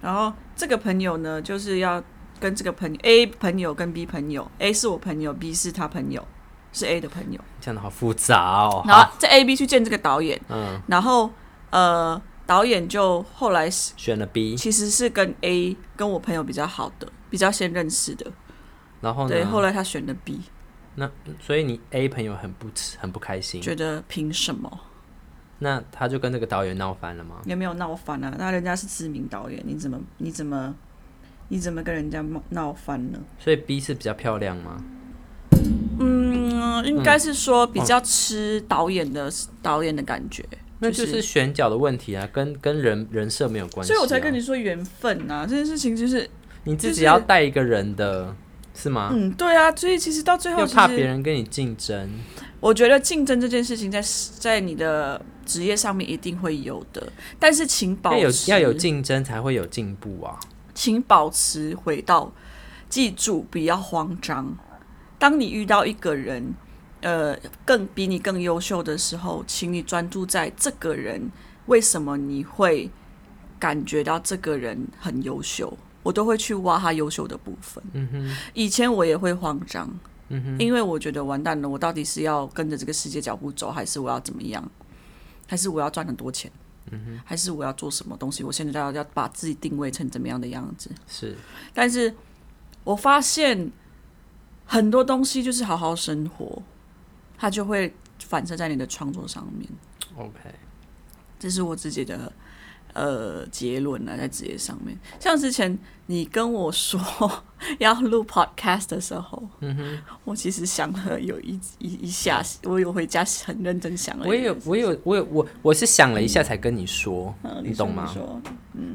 然后这个朋友呢，就是要跟这个朋友 A 朋友跟 B 朋友，A 是我朋友，B 是他朋友，是 A 的朋友。讲的好复杂哦。好，然后这 A、B 去见这个导演，嗯，然后呃，导演就后来选了 B，其实是跟 A 跟我朋友比较好的，比较先认识的。然后呢？对，后来他选了 B，那所以你 A 朋友很不很不开心，觉得凭什么？那他就跟这个导演闹翻了吗？也没有闹翻啊？那人家是知名导演，你怎么你怎么你怎么跟人家闹闹翻呢？所以 B 是比较漂亮吗？嗯，应该是说比较吃导演的、导演的感觉，那就是选角的问题啊，跟跟人人设没有关系、啊。所以我才跟你说缘分啊，这件事情就是，你自己要带一个人的，是吗？嗯，对啊，所以其实到最后，又怕别，人跟你竞争，我觉得竞争这件事情在在你的职业上面一定会有的，但是请保要有持要有竞争才会有进步啊。请保持回到，记住不要慌张。当你遇到一个人，呃，更比你更优秀的时候，请你专注在这个人为什么你会感觉到这个人很优秀，我都会去挖他优秀的部分。嗯哼，以前我也会慌张，嗯哼，因为我觉得完蛋了，我到底是要跟着这个世界脚步走，还是我要怎么样？还是我要赚很多钱？嗯还是我要做什么东西？我现在要要把自己定位成怎么样的样子？是但是我发现很多东西就是好好生活，它就会反射在你的创作上面。OK。这是我自己的呃结论呢，(laughs) 在职业上面。像之前你跟我说 (laughs) 要录 podcast 的时候，嗯哼，我其实想了有一一一下，我有回家很认真想了。我也有，我有，我有，我我是想了一下才跟你说，嗯，你懂吗？说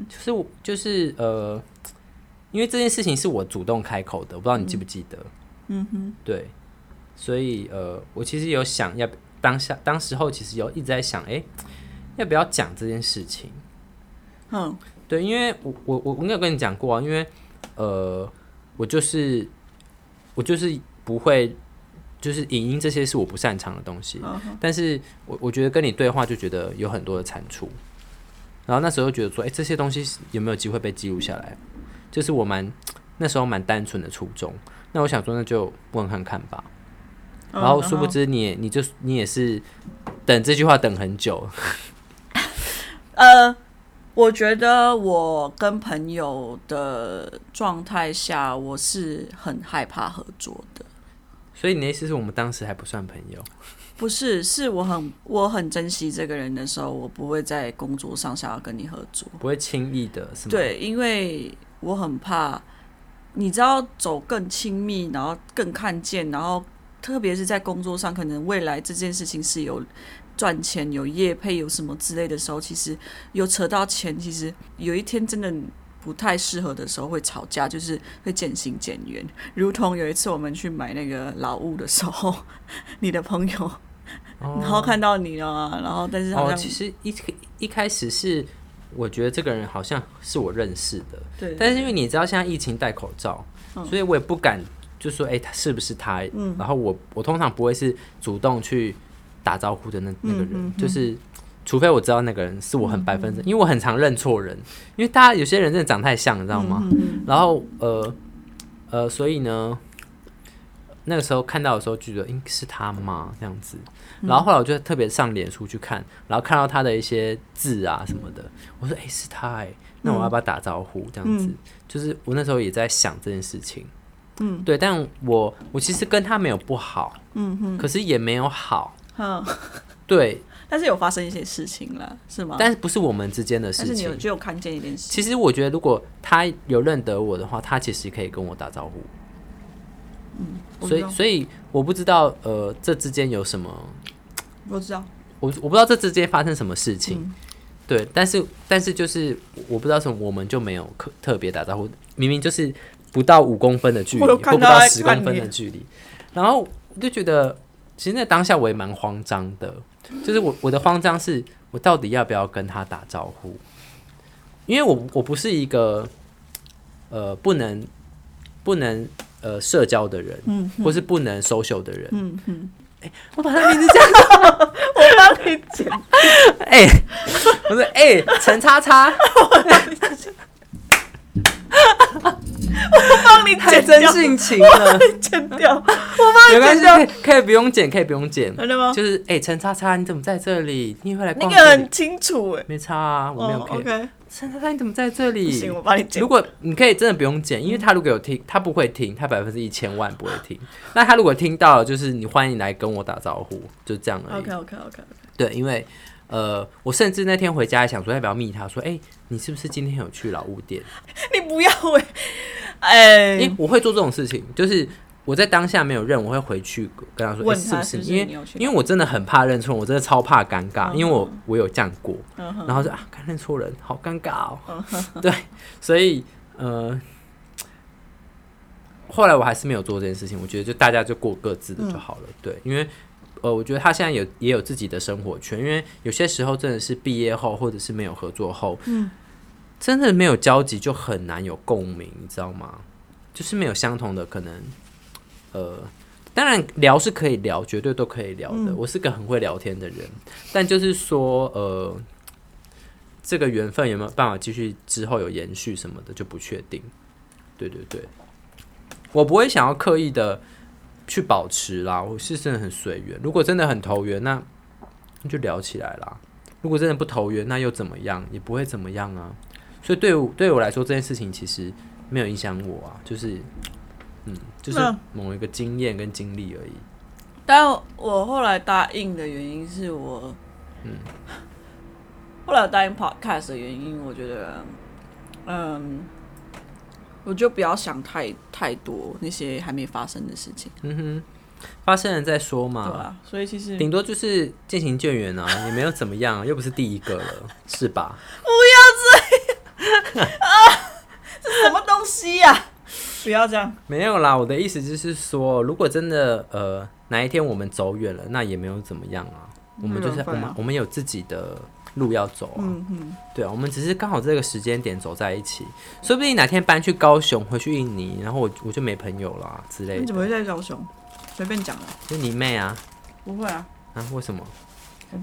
就是我就是呃，因为这件事情是我主动开口的，我不知道你记不记得。嗯哼，对，所以呃，我其实有想要当下当时候其实有一直在想，哎、要不要讲这件事情？嗯对，因为我我我我应该有跟你讲过啊，因为呃，我就是我就是不会，就是影音这些是我不擅长的东西，但是我我觉得跟你对话就觉得有很多的产出，然后那时候觉得说，哎、这些东西有没有机会被记录下来？就是我蛮那时候蛮单纯的初衷。那我想说，那就问看看吧。嗯然后殊不知你也你就你也是等这句话等很久，(laughs) 呃，我觉得我跟朋友的状态下，我是很害怕合作的。所以你的意思是我们当时还不算朋友？(laughs) 不是，是我很我很珍惜这个人的时候，我不会在工作上想要跟你合作。不会轻易的，是吗？，对，因为我很怕，你知道走更亲密，然后更看见，然后特别是在工作上，可能未来这件事情是有赚钱、有业配、有什么之类的时候，其实有扯到钱，其实有一天真的。不太适合的时候会吵架，就是会渐行渐远。如同有一次我们去买那个老物的时候，你的朋友，哦 (laughs) 然后看到你了啊，然后但是好哦，像、其实一一开始是我觉得这个人好像是我认识的，对，但是因为你知道现在疫情戴口罩，嗯所以我也不敢就说哎、他是不是他？嗯然后我我通常不会是主动去打招呼的那那个人，嗯嗯嗯就是除非我知道那个人是我很百分之，因为我很常认错人，因为大家有些人真的长太像，你知道吗？嗯然后呃呃，所以呢，那个时候看到的时候，就觉得应该是他吗？这样子。然后后来我就特别上脸书去看，然后看到他的一些字啊什么的，我说：“哎、是他哎、那我要不要打招呼？”这样子，就是我那时候也在想这件事情。嗯，对，但我我其实跟他没有不好，嗯哼，可是也没有好，嗯，(laughs) 对，但是有发生一些事情了，是吗？但是不是我们之间的事情。但是你有。就有看见一件事，其实我觉得，如果他有认得我的话，他其实可以跟我打招呼。嗯所以所以我不知道呃这之间有什么，我知道，我我不知道这之间发生什么事情，嗯。对，但是但是就是我不知道什么，我们就没有特特别打招呼，明明就是不到五公分的距离，不到十公分的距离，然后我就觉得其实那当下我也蛮慌张的，就是我我的慌张是我到底要不要跟他打招呼，因为我我不是一个呃不能不能呃社交的人，嗯或是不能 social 的人。嗯嗯，我把他名字讲，(laughs) 我帮你剪，(laughs) 哎、我说哎，陈、叉叉，(laughs) 帮你太剪掉，真性情了，剪掉，我帮你剪掉可以，不用剪，可以不用剪。真的吗？就是哎，陈、叉叉，你怎么在这里？你也会来那逛这里？个很清楚哎，没差啊，我没有哦 care。，OK，陈叉叉，你怎么在这里？不行，我帮你剪如。果你可以真的不用剪，因为他如果有听，他不会听，他百分之一千万不会听。那他如果听到了，就是你欢迎来跟我打招呼，就这样而已。OK OK OK，对，因为呃，我甚至那天回家还想说要不要密他说，哎、你是不是今天有去老屋店？(laughs) 你不要哎，哎，我会做这种事情，就是我在当下没有认，我会回去跟他说，哎、是不是？因为因为我真的很怕认错人，我真的超怕尴尬，因为我我有这样过，嗯然后说啊，刚认错人，好尴尬哦。(laughs) 对，所以呃，后来我还是没有做这件事情。我觉得就大家就过各自的就好了。对，因为呃，我觉得他现在有也有自己的生活圈，因为有些时候真的是毕业后或者是没有合作后，嗯，真的没有交集就很难有共鸣，你知道吗？就是没有相同的可能，呃。当然聊是可以聊，绝对都可以聊的。嗯我是个很会聊天的人，但就是说，呃，这个缘分有没有办法继续之后有延续什么的就不确定。对对对，我不会想要刻意的去保持啦，我是真的很随缘。如果真的很投缘，那那就聊起来啦。如果真的不投缘，那又怎么样？也不会怎么样啊。所以对我对我来说，这件事情其实没有影响我啊，就是嗯，就是某一个经验跟经历而已。但我后来答应的原因是我，嗯，(laughs) 后来我答应 podcast 的原因，我觉得，嗯，我就不要想太太多那些还没发生的事情，嗯哼，发生了再说对嘛，吧？所以其实顶多就是渐行渐远啊，也没有怎么样，又不是第一个了，是吧不要这样 (laughs) 啊？什么东西呀、不要这样，没有啦，我的意思就是说，如果真的呃哪一天我们走远了，那也没有怎么样啊。我们就是我们我们有自己的路要走啊，嗯嗯，对啊，我们只是刚好这个时间点走在一起，说不定哪天搬去高雄，回去印尼，然后我我就没朋友啦之类的。你怎么会在高雄？随便讲的，就你妹啊不会啊，啊？为什么？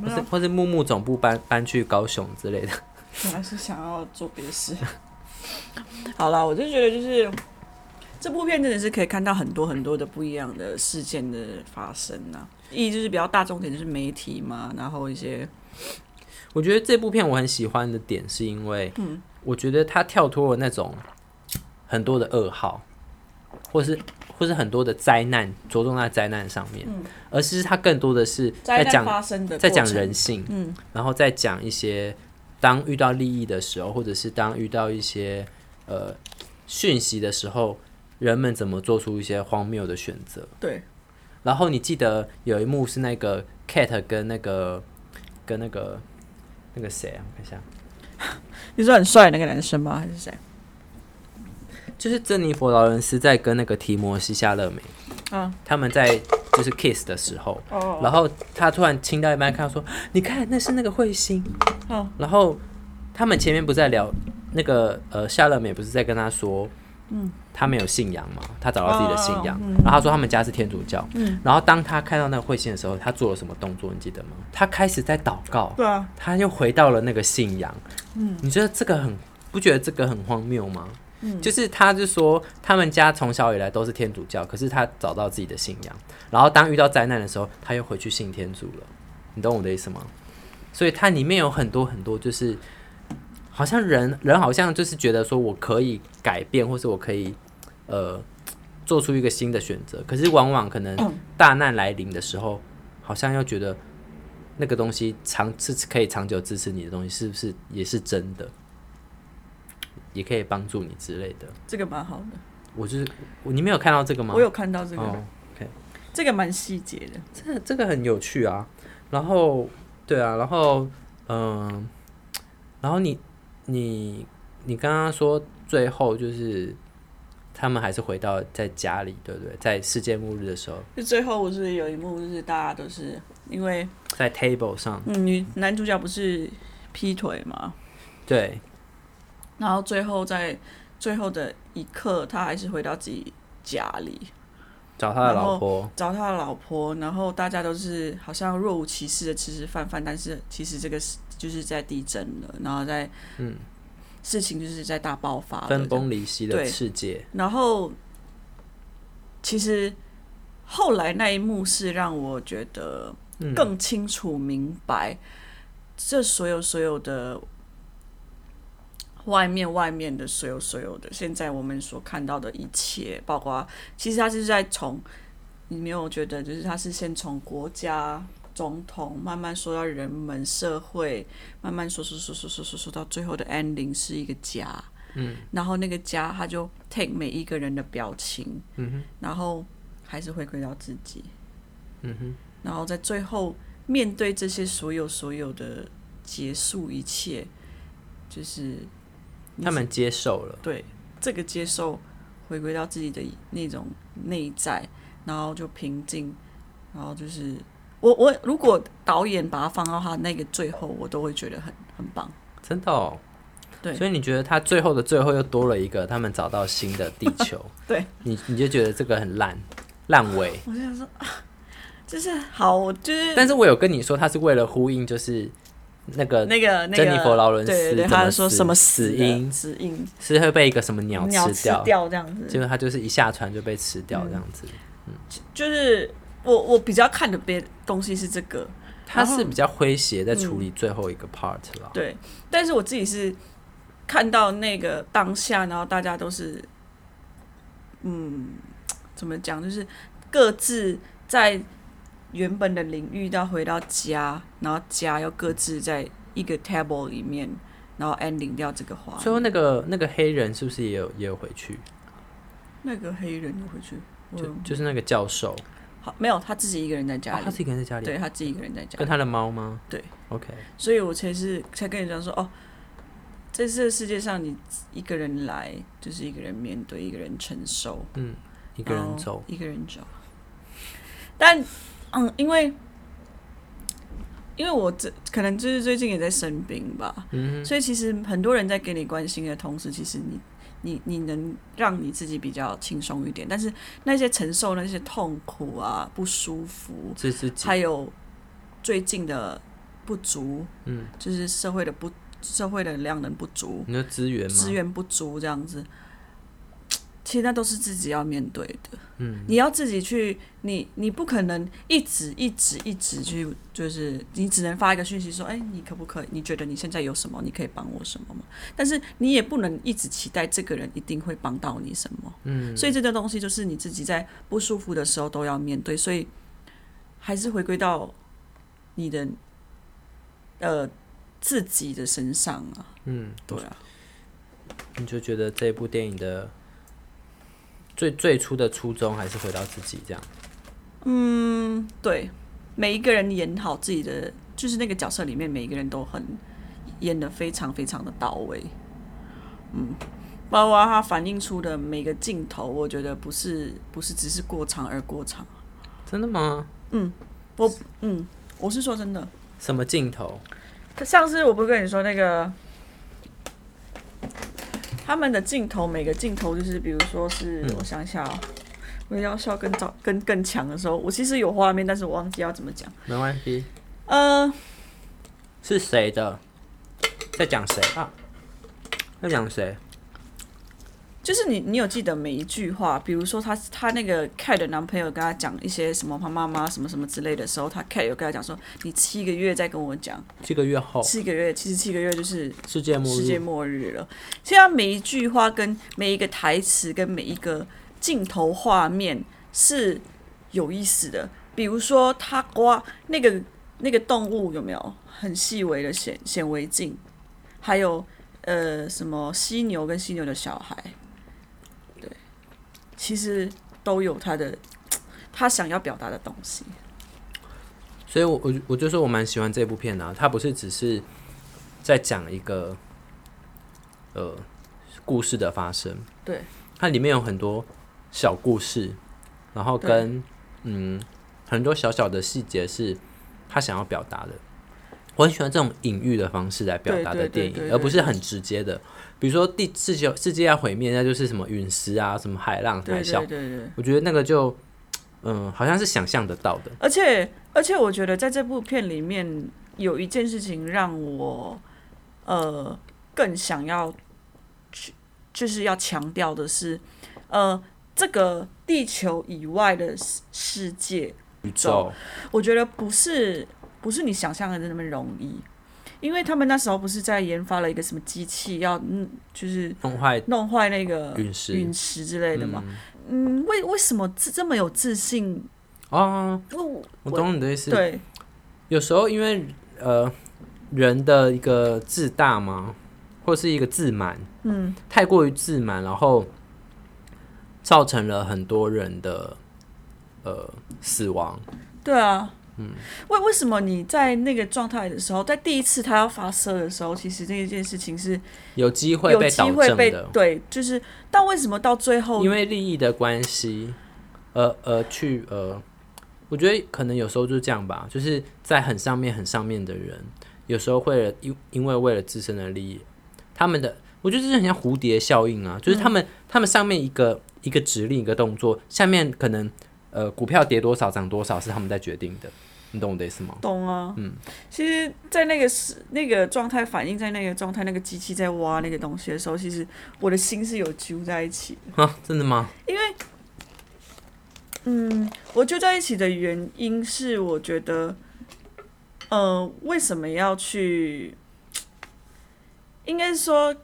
或是或是木木总部搬搬去高雄之类的？本来是想要做别的事。(laughs) 好了，我就觉得就是这部片真的是可以看到很多很多的不一样的事件的发生啊。意义就是比较大众点就是媒体嘛，然后一些我觉得这部片我很喜欢的点是因为，嗯我觉得它跳脱了那种很多的噩耗，或是或是很多的灾难，着重在灾难上面，而是它更多的是在讲在讲人性，嗯然后再讲一些当遇到利益的时候，或者是当遇到一些呃讯息的时候，人们怎么做出一些荒谬的选择。对，然后你记得有一幕是那个 Cat 跟那个跟那个那个谁啊？我看一下，(laughs) 你说很帅的那个男生吗？还是谁？就是珍妮佛劳伦斯在跟那个提摩西夏勒美，嗯，他们在就是 kiss 的时候，哦，然后他突然亲到一半，看到说，你看那是那个彗星，哦。然后他们前面不是在聊那个呃夏勒美不是在跟他说，嗯，他没有信仰嘛，他找到自己的信仰，然后他说他们家是天主教，嗯，然后当他看到那个彗星的时候，他做了什么动作，你记得吗？他开始在祷告，对啊，他又回到了那个信仰，嗯，你觉得这个很不觉得这个很荒谬吗？嗯，就是他就说他们家从小以来都是天主教，可是他找到自己的信仰，然后当遇到灾难的时候，他又回去信天主了，你懂我的意思吗？所以它里面有很多很多，就是好像人人好像就是觉得说我可以改变，或是我可以呃做出一个新的选择，可是往往可能大难来临的时候，好像又觉得那个东西长是可以长久支持你的东西，是不是也是真的？也可以帮助你之类的。这个蛮好的，我就是你没有看到这个吗？我有看到这个，哦，OK，这个蛮细节的。这这个很有趣啊。然后对啊，然后嗯、然后你你你刚刚说最后就是他们还是回到在家里，对不对？在世界末日的时候，就最后不是有一幕，就是大家都是因为在 table 上，嗯女男主角不是劈腿嘛，对，然后最后在最后的一刻，他还是回到自己家里。找他的老婆，找他的老婆，然后大家都是好像若无其事的吃吃饭饭，但是其实这个是就是在地震了，然后在嗯，事情就是在大爆发分崩离析的世界，然后，其实后来那一幕是让我觉得嗯更清楚明白，这所有所有的外面外面的所有所有的，现在我们所看到的一切，包括其实他是在从你没有觉得，就是他是先从国家。总统慢慢说到人们社会，慢慢说说说说说说说到最后的 ending 是一个家，嗯，然后那个家他就 take 每一个人的表情，嗯哼，然后还是回归到自己，嗯哼，然后在最后面对这些所有所有的结束一切，就是他们接受了，对这个接受，回归到自己的那种内在，然后就平静，然后就是我我如果导演把它放到他那个最后，我都会觉得很很棒。真的哦。对所以你觉得他最后的最后又多了一个，他们找到新的地球，(laughs) 对你你就觉得这个很烂烂尾。我就想说啊，(laughs) 就是好，我就是但是我有跟你说，他是为了呼应，就是那个那个那个珍妮佛劳伦斯他说什么死死因死因是会被一个什么鸟鸟吃掉，掉这样子，结果他就是一下船就被吃掉这样子。嗯就是我我比较看的别东西是这个，他是比较诙谐，在处理最后一个 part 啦。对，但是我自己是看到那个当下，然后大家都是，嗯，怎么讲，就是各自在原本的领域到回到家，然后家又各自在一个 table 里面，然后 ending 掉这个话，最后那个那个黑人是不是也有也有回去？那个黑人有回去，就就是那个教授，好没有，他自己一个人在家里，哦他自己一个人在家里，对他自己一个人在家里，跟他的猫吗？对，OK，所以我才是才跟你讲说，哦，在这个世界上，你一个人来，就是一个人面对，一个人承受，嗯，一个人走，一个人走。但，嗯，因为因为我这可能就是最近也在生病吧，嗯所以其实很多人在给你关心的同时，其实你你你能让你自己比较轻松一点，但是那些承受那些痛苦啊、不舒服，还有最近的不足，嗯，就是社会的不社会的量能不足，你的资源？资源不足这样子，其实那都是自己要面对的。嗯，你要自己去，你你不可能一直一直一直去，就是你只能发一个讯息说，哎，你可不可以？你觉得你现在有什么？你可以帮我什么吗？但是你也不能一直期待这个人一定会帮到你什么。嗯，所以这个东西就是你自己在不舒服的时候都要面对，所以还是回归到你的呃自己的身上啊。嗯，对啊，你就觉得这部电影的最最初的初衷还是回到自己这样。嗯，对，每一个人演好自己的，就是那个角色里面每一个人都很演的非常非常的到位。嗯，包括他反映出的每个镜头，我觉得不是不是只是过场而过场。真的吗？嗯我嗯，我是说真的，什么镜头？上次我不是跟你说那个。他们的镜头，每个镜头就是，比如说是，嗯我想一下哦，我要笑更早、更更强的时候，我其实有画面，但是我忘记要怎么讲。没关系，呃，是谁的？在讲谁啊？在讲谁？就是你，你有记得每一句话，比如说他他那个 Cat 的男朋友跟他讲一些什么他妈妈什么什么之类的时候，他 Cat 有跟他讲说，你七个月再跟我讲，七个月后，七个月，其实七个月就是世界末世界日。末日了。现在每一句话跟每一个台词跟每一个镜头画面是有意思的，比如说他刮那个那个动物有没有很细微的显显微镜，还有呃什么犀牛跟犀牛的小孩，对，其实都有他的他想要表达的东西。所以我我我就说我蛮喜欢这部片的、啊，它不是只是在讲一个呃故事的发生，对，它里面有很多小故事，然后跟嗯很多小小的细节是他想要表达的。我很喜欢这种隐喻的方式来表达的电影，而不是很直接的。比如说地世界世界要毁灭，那就是什么陨石啊，什么海浪、海对啸对。对对。我觉得那个就，嗯，好像是想象得到的。而且而且，我觉得在这部片里面有一件事情让我呃更想要去，就是要强调的是，呃，这个地球以外的世世界，宇宙，我觉得不是不是你想象的那么容易。因为他们那时候不是在研发了一个什么机器，要嗯，就是弄坏弄坏那个陨石陨石之类的嘛。嗯，为为什么这这么有自信？哦，我我懂你的意思。对有时候因为呃人的一个自大嘛，或是一个自满，嗯，太过于自满，然后造成了很多人的呃死亡。对啊，嗯，为为什么你在那个状态的时候，在第一次他要发射的时候，其实这一件事情是有机会有机被导会的，对，就是，但为什么到最后因为利益的关系，呃呃去呃，我觉得可能有时候就是这样吧，就是在很上面很上面的人，有时候会了因因为为了自身的利益，他们的我觉得这是很像蝴蝶效应啊，就是他们、他们上面一个一个指令一个动作，下面可能呃股票跌多少涨多少是他们在决定的，你懂我的意思吗？懂啊？嗯，其实，在那个时那个状态反映在那个状态，那个机器在挖那个东西的时候，其实我的心是有揪在一起的。啊，真的吗？因为，嗯我揪在一起的原因是，我觉得，呃，为什么要去？应该是说，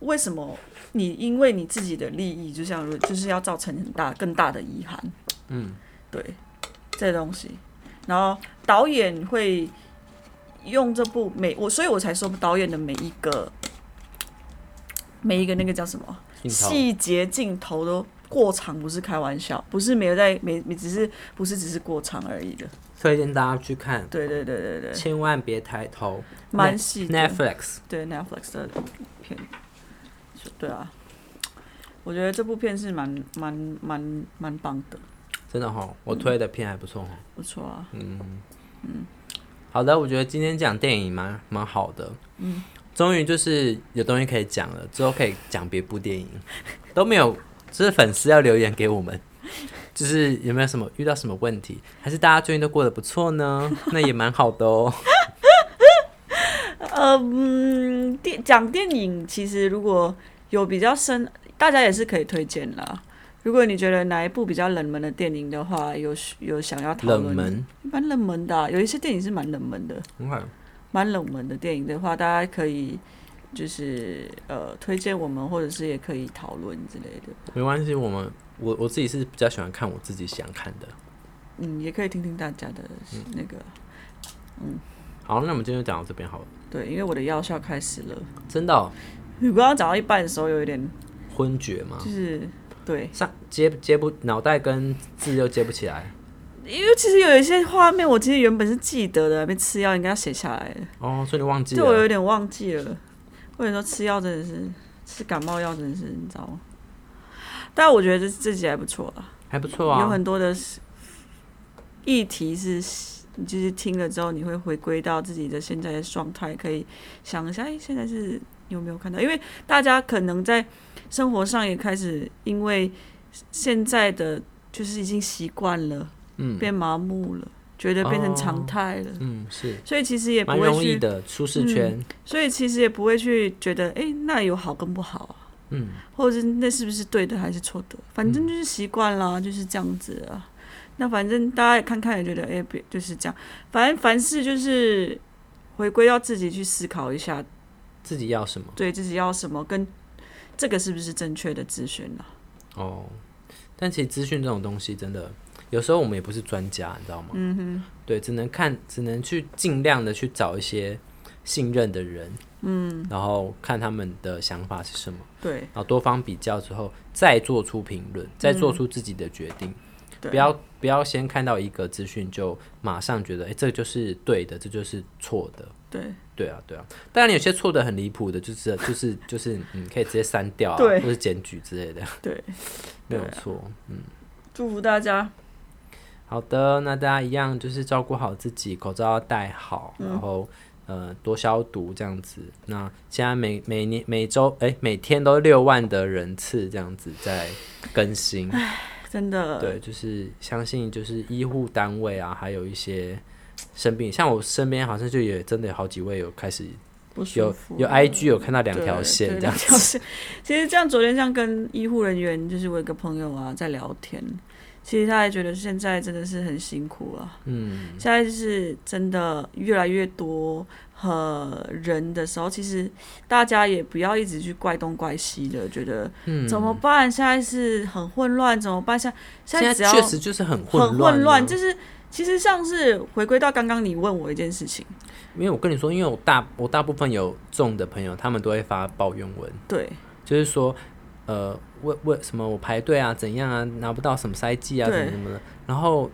为什么你因为你自己的利益，就像如就是要造成很大更大的遗憾？嗯，对，这东西，然后导演会用这部每我，所以我才说导演的每一个每一个那个叫什么细节镜头都过长，不是开玩笑，不是没有在没没只是不是只是过长而已的。推荐大家去看，对对对对对，千万别抬头。蛮细的。Netflix 对 Netflix 的片，是对啊，我觉得这部片是蛮蛮蛮蛮棒的，真的哈，我推的片还不错哈。不错啊。嗯嗯好的，我觉得今天讲电影蛮蛮好的，嗯，终于就是有东西可以讲了，之后可以讲别部电影，(laughs) 都没有，就是粉丝要留言给我们，(laughs) 就是有没有什么遇到什么问题，还是大家最近都过得不错呢？(laughs) 那也蛮好的哦。呃，嗯，电讲电影，其实如果有比较深，大家也是可以推荐啦。如果你觉得哪一部比较冷门的电影的话，有有想要讨论，冷门，蛮冷门的啊、有一些电影是蛮冷门的，OK，蛮冷门的电影的话，大家可以就是呃推荐我们，或者是也可以讨论之类的。没关系，我们我我自己是比较喜欢看我自己想看的。嗯，也可以听听大家的那个，嗯好，那我们今天就讲到这边好了。对，因为我的药效开始了。真的哦、你刚刚讲到一半的时候，有一点昏厥吗？就是对，上接接不脑袋跟字又接不起来。因为其实有一些画面，我其实原本是记得的，没吃药应该要写下来的，哦，所以你忘记了对我有？点忘记了。或者说吃药真的是吃感冒药真的是你知道吗？但我觉得这这集还不错啊，还不错啊。有很多的议题是，就是听了之后，你会回归到自己的现在的状态，可以想一下，哎、现在是有没有看到？因为大家可能在生活上也开始，因为现在的就是已经习惯了，嗯变麻木了，觉得变成常态了，嗯，是所以其实也不会去，容易的舒适圈。所以其实也不会去觉得，哎、那有好跟不好啊。嗯，或者是那是不是对的还是错的？反正就是习惯啦，就是这样子啊。那反正大家也看看，也觉得哎，别、就是这样。反正凡事就是回归到自己去思考一下，自己要什么？对自己要什么，跟这个是不是正确的资讯呢。哦，但其实资讯这种东西，真的有时候我们也不是专家，你知道吗？嗯哼，对，只能看，只能去尽量的去找一些信任的人，嗯，然后看他们的想法是什么，对然后多方比较之后，再做出评论，再做出自己的决定。对，不要不要先看到一个资讯就马上觉得，哎、这就是对的，这就是错的。对对啊，对啊。当然，有些错的很离谱的，就是就是就是，你，可以直接删掉啊，对或者检举之类的，(laughs) 对，没有错。嗯。祝福大家。好的，那大家一样就是照顾好自己，口罩要戴好，然后呃多消毒这样子。那现在每每年每周哎、每天都六万的人次这样子在更新。真的，对，就是相信就是医护单位啊，还有一些生病，像我身边好像就也真的有好几位有开始有有 IG 有看到两条线这样。其实这样，昨天这样跟医护人员，就是我有个朋友啊，在聊天。其实他也觉得现在真的是很辛苦啊。嗯，现在就是真的越来越多和人的时候，其实大家也不要一直去怪东怪西的，觉得嗯怎么办？现在是很混乱，怎么办？现在现现只要在确实就是很混很乱、啊，混乱，就是其实像是回归到刚刚你问我一件事情，因为我跟你说，因为我大我大部分有中的朋友，他们都会发抱怨文，对。就是说，呃，为为什么我排队啊，怎样啊，拿不到什么塞剂啊，对。什么怎么的。然后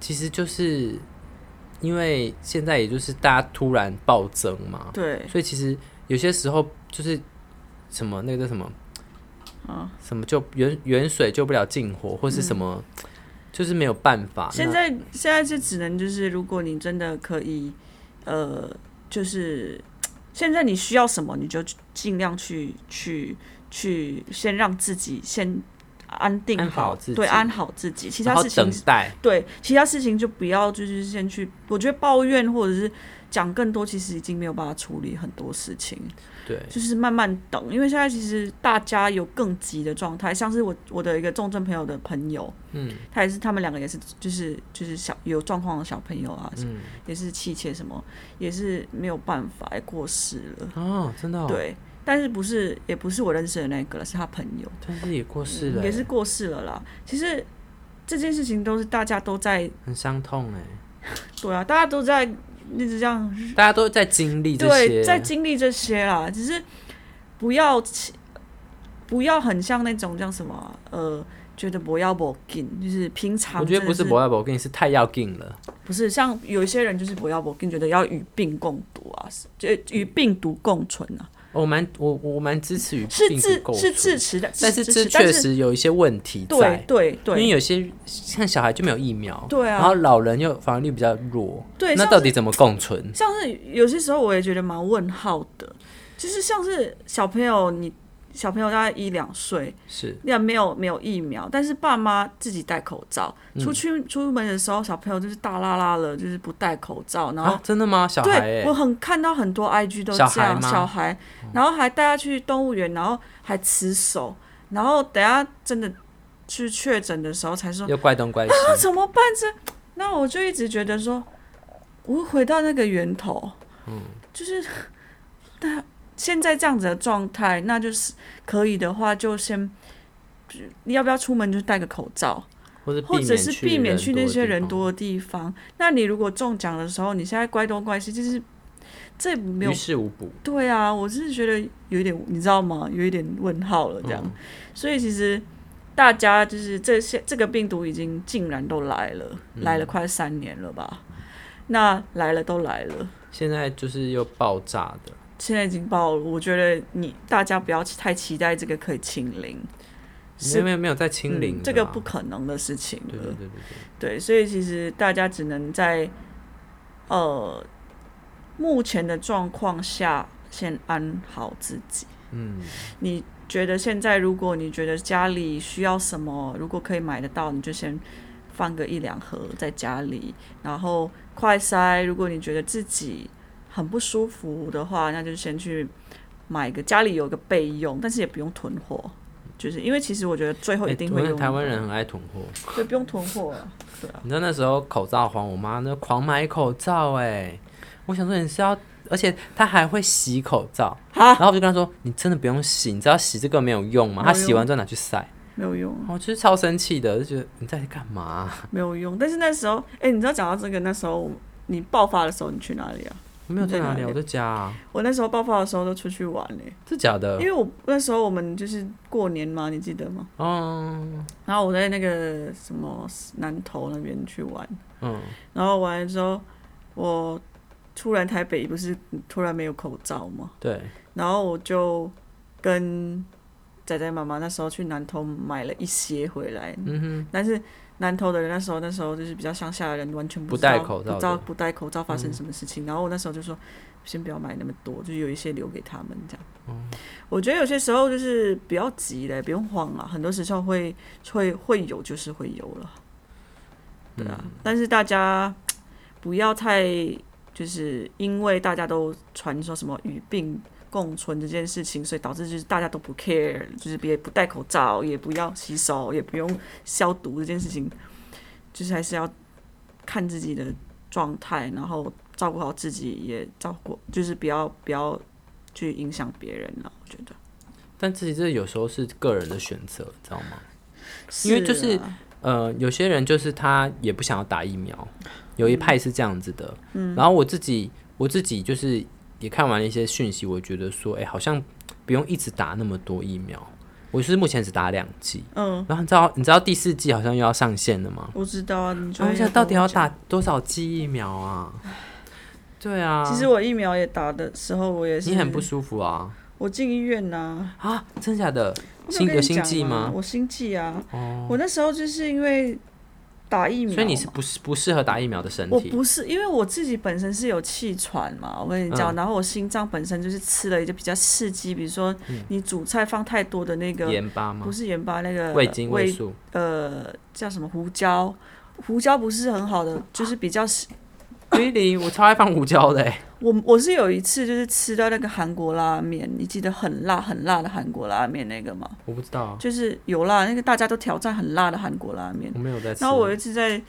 其实就是因为现在也就是大家突然暴增嘛，对。所以其实有些时候就是什么那个叫什么啊，什么就远远水救不了近火，或是什么，就是没有办法。现在现在是只能就是，如果你真的可以，呃，就是现在你需要什么，你就尽量去去去，先让自己先安定安好自己对，安好自己，其他事情等待，对其他事情就不要就是先去，我觉得抱怨或者是讲更多，其实已经没有办法处理很多事情。对，就是慢慢等，因为现在其实大家有更急的状态，像是我我的一个重症朋友的朋友，嗯。他也是他们两个也是就是就是小有状况的小朋友啊，嗯，也是气切什么，也是没有办法也过世了，哦，真的、哦，，对，但是不是也不是我认识的那个了，是他朋友，但是也过世了、欸也是过世了啦。其实这件事情都是大家都在很伤痛哎，(laughs) 对啊，大家都在一直这样大家都在经历这对，些，在经历这些啦，只是不要不要很像那种叫什么啊呃，觉得不要不紧，就是平常我觉得不是不要不，我跟你是太要紧了。不是像有一些人就是不要不紧，觉得要与病共毒啊，就与病毒共存啊，我蛮我我蛮支持与是病毒构自是支持的，但是这确实有一些问题对在，对因为有些像小孩就没有疫苗，对啊然后老人又防御力比较弱，对，那到底怎么共存？像是有些时候我也觉得蛮问号的，就是像是小朋友你。小朋友大概一两岁，是。那没有没有疫苗，但是爸妈自己戴口罩，嗯。出去出门的时候，小朋友就是大啦啦了，就是不戴口罩，然后、啊，真的吗？小孩哎对我，很看到很多 IG 都这样，小孩小孩，然后还带他去动物园，然后还吃手，然后等下真的去确诊的时候才说又怪东怪西，那怎么办？这那我就一直觉得说，我回到那个源头，嗯，就是那 (laughs) 现在这样子的状态，那就是可以的话，就先你要不要出门就戴个口罩，或者或者是避免去那些人多多的地方。那你如果中奖的时候，你现在乖东乖西，就是这没有的地方，于事无补。对啊，我是觉得有一点，你知道吗？有一点问号了这样。嗯所以其实大家就是这些这个病毒已经竟然都来了，嗯来了快三年了吧？那来了都来了，现在就是又爆炸的，现在已经爆了。我觉得你大家不要太期待这个可以清零，没有没有没有在清零这个不可能的事情了。对对对对对，对，所以其实大家只能在呃目前的状况下先安好自己。嗯，你觉得现在如果你觉得家里需要什么，如果可以买得到，你就先放个一两盒在家里，然后快筛。如果你觉得自己很不舒服的话，那就先去买个家里有个备用，但是也不用囤货。就是因为其实我觉得最后一定会台湾人很爱囤货。对，不用囤货啊，对啊，你知道那时候口罩黄，我妈那狂买口罩哎、我想说你是要，而且她还会洗口罩，哈然后我就跟她说，你真的不用洗，你知道洗这个没有用吗？她洗完之后拿去晒，没有用，我其实超生气的，就觉得你在干嘛、没有用。但是那时候，哎、你知道讲到这个，那时候你爆发的时候，你去哪里啊？我没有在哪里，我在家啊，我那时候爆发的时候都出去玩嘞、是假的？因，为我那时候我们就是过年嘛，你记得吗？嗯然后我在那个什么南投那边去玩，嗯，然后完了之后，我突然台北不是突然没有口罩嘛，对，然后我就跟仔仔妈妈那时候去南投买了一些回来，嗯哼，但是南投的人那时候那时候就是比较乡下的人，完全不戴口罩不戴口罩发生什么事情。然后我那时候就说，先不要买那么多，就有一些留给他们这样。嗯我觉得有些时候就是不要急嘞，不用慌啊，很多时候会会会有就是会有了，对啊。嗯但是大家不要太就是因为大家都传说什么与病共存这件事情，所以导致就是大家都不 care，就是别不戴口罩，也不要洗手，也不用消毒这件事情，就是还是要看自己的状态，然后照顾好自己，也照顾就是不要不要去影响别人了。我觉得，但自己这有时候是个人的选择，知道吗？因为就是啊呃，有些人就是他也不想要打疫苗，有一派是这样子的。嗯，然后我自己我自己就是也看完了一些讯息，我觉得说，哎、好像不用一直打那么多疫苗。我是目前只打两剂，嗯，然后你知道你知道第四季好像又要上线了吗？我知道啊，你然后我就想到底要打多少剂疫苗啊？对啊，其实我疫苗也打的时候，我也是你很不舒服啊我进医院呐、啊，真假的？心有心悸吗？我心悸啊，哦，我那时候就是因为打疫苗，所以你是不是不适合打疫苗的身体？我不是，因为我自己本身是有气喘嘛，我跟你讲，嗯。然后我心脏本身就是吃了一些比较刺激，比如说你煮菜放太多的那个，盐巴吗？不？是盐巴，那个味精、味味素，呃叫什么胡椒，胡椒不是很好的，就是比较我超爱放胡椒的欸。我我是有一次就是吃到那个韩国拉面，你记得很辣很辣的韩国拉面那个吗？我不知道啊，就是有辣，那个大家都挑战很辣的韩国拉面。我没有在吃。然后我有一次在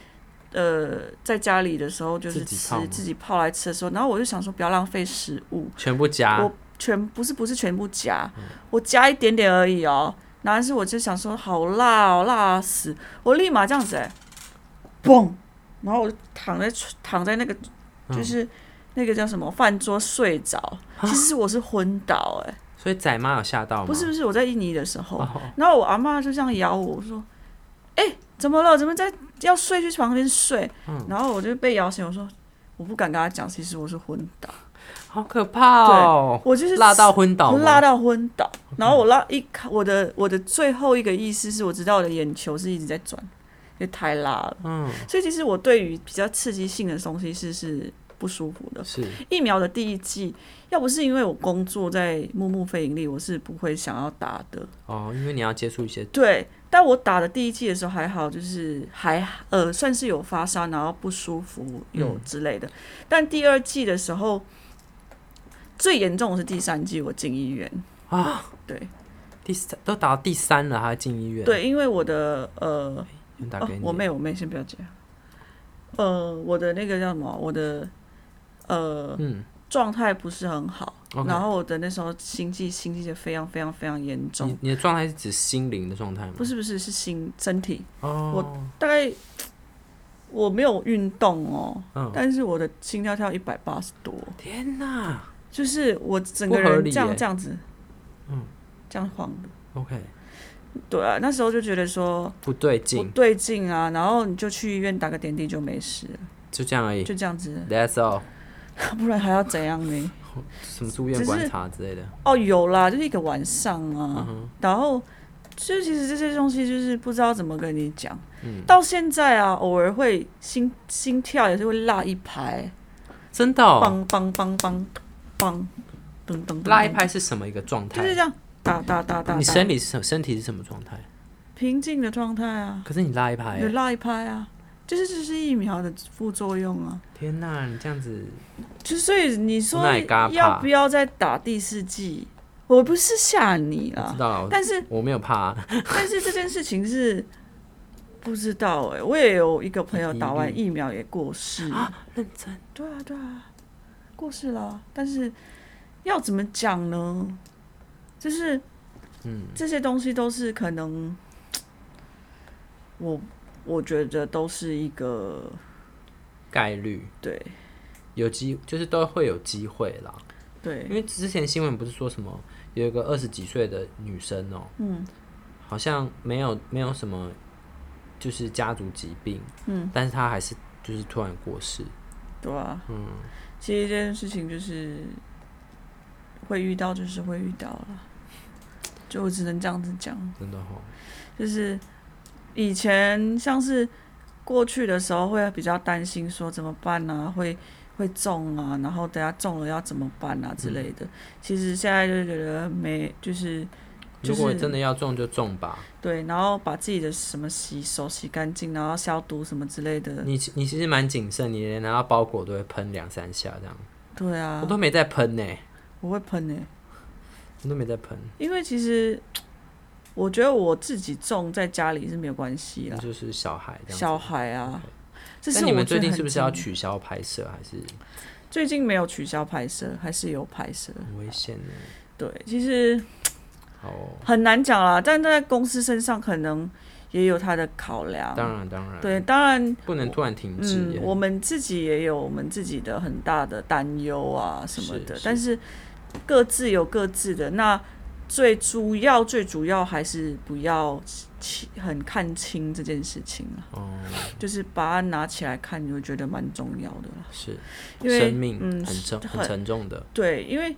呃在家里的时候，就是吃自己泡来吃的时候，然后我就想说不要浪费食物，全部加我，全不是不是全部加，嗯我加一点点而已哦。然后是我就想说好辣哦，辣死！我立马这样子哎、嘣，然后我就躺在躺在那个嗯就是那个叫什么饭桌睡着，啊其实我是昏倒哎、所以仔妈有吓到吗？不是不是我在印尼的时候，哦，然后我阿妈就这样咬我，我说：“哎、怎么了？怎么在要睡去床边睡？”嗯然后我就被摇醒，我说：“我不敢跟他讲，其实我是昏倒，好可怕哦！我就是辣到昏倒吗？我辣到昏倒。然后我拉一看，我的我的最后一个意思是我知道我的眼球是一直在转，太辣了。嗯，所以其实我对于比较刺激性的东西是是不舒服的。是疫苗的第一剂，要不是因为我工作在木木非盈利，我是不会想要打的。哦，因为你要接触一些，对，但我打的第一剂的时候还好，就是还呃算是有发烧，然后不舒服有嗯之类的。但第二剂的时候，最严重的是第三剂，我进医院。啊，对第三都打到第三了，还进医院？，对，因为我的呃哦打给，你，我妹我妹先不要讲，呃，我的那个叫什么，我的呃嗯状态不是很好然后我的那时候心悸心悸就非常非常非常严重你，你的状态是指心灵的状态吗？不是不是是心身体，哦，我大概我没有运动哦，嗯，但是我的心跳跳一百八十多，天哪就是我整个人这样这样子，嗯，这样晃的。，OK，对啊，那时候就觉得说不对劲不，对劲啊，然后你就去医院打个点滴就没事了，就这样而已。就这样子，That's all，(laughs) 不然还要怎样呢？(laughs) 什么住院观察之类的。哦，有啦，就是一个晚上啊，嗯，然后就其实这些东西就是不知道怎么跟你讲，嗯到现在啊，偶尔会心心跳也是会落一拍，真的哦，梆梆梆梆梆，噔噔噔，拉一拍是什么一个状态？就是这样打打打打，你打生理是什身体是什么状态？平静的状态啊，可是你拉一拍。欸，有拉一拍啊，就是这是疫苗的副作用啊。天哪，你这样子，就所以你说那也嘎怕？要不要再打第四剂？我不是吓你啦，知道了，但是我没有怕。啊，(laughs) 但是这件事情是不知道哎、我也有一个朋友打完 (laughs) 疫苗也过世，认真。对啊对啊，过世了，但是要怎么讲呢？就是嗯，这些东西都是可能，我我觉得都是一个概率。对。有机，就是都会有机会啦。对。因为之前新闻不是说什么有一个二十几岁的女生哦、嗯。好像没有没有什么就是家族疾病，嗯，但是她还是就是突然过世，对啊，嗯，其实这件事情就是会遇到，就是会遇到了，就我只能这样子讲，真的哦，就是以前像是过去的时候会比较担心说怎么办啊，会会中啊，然后等下中了要怎么办啊之类的。其实现在就觉得没，就是就是如果真的要中就中吧。对，然后把自己的什么洗手洗干净，然后消毒什么之类的。你你其实蛮谨慎，你连拿到包裹都会喷两三下这样。对啊我，都没在喷呢、我会喷欸呢、我都没在喷，因为其实我觉得我自己种在家里是没有关系啦，就是小孩这样子。小孩啊，这那你们最近是不是要取消拍摄，还是最近没有取消拍摄，还是有拍摄。很危险呢？对，其实 (tsk) 哦，很难讲啦，但在公司身上可能也有他的考量。当然当然，对，当然，不能突然停止嗯，耶。我们自己也有我们自己的很大的担忧啊什么的，是是但是各自有各自的。那最主要最主要还是不要轻很看清这件事情啊，哦，就是把它拿起来看，你会觉得蛮重要的啦。是因为生命嗯很沉很很沉重的，对，因为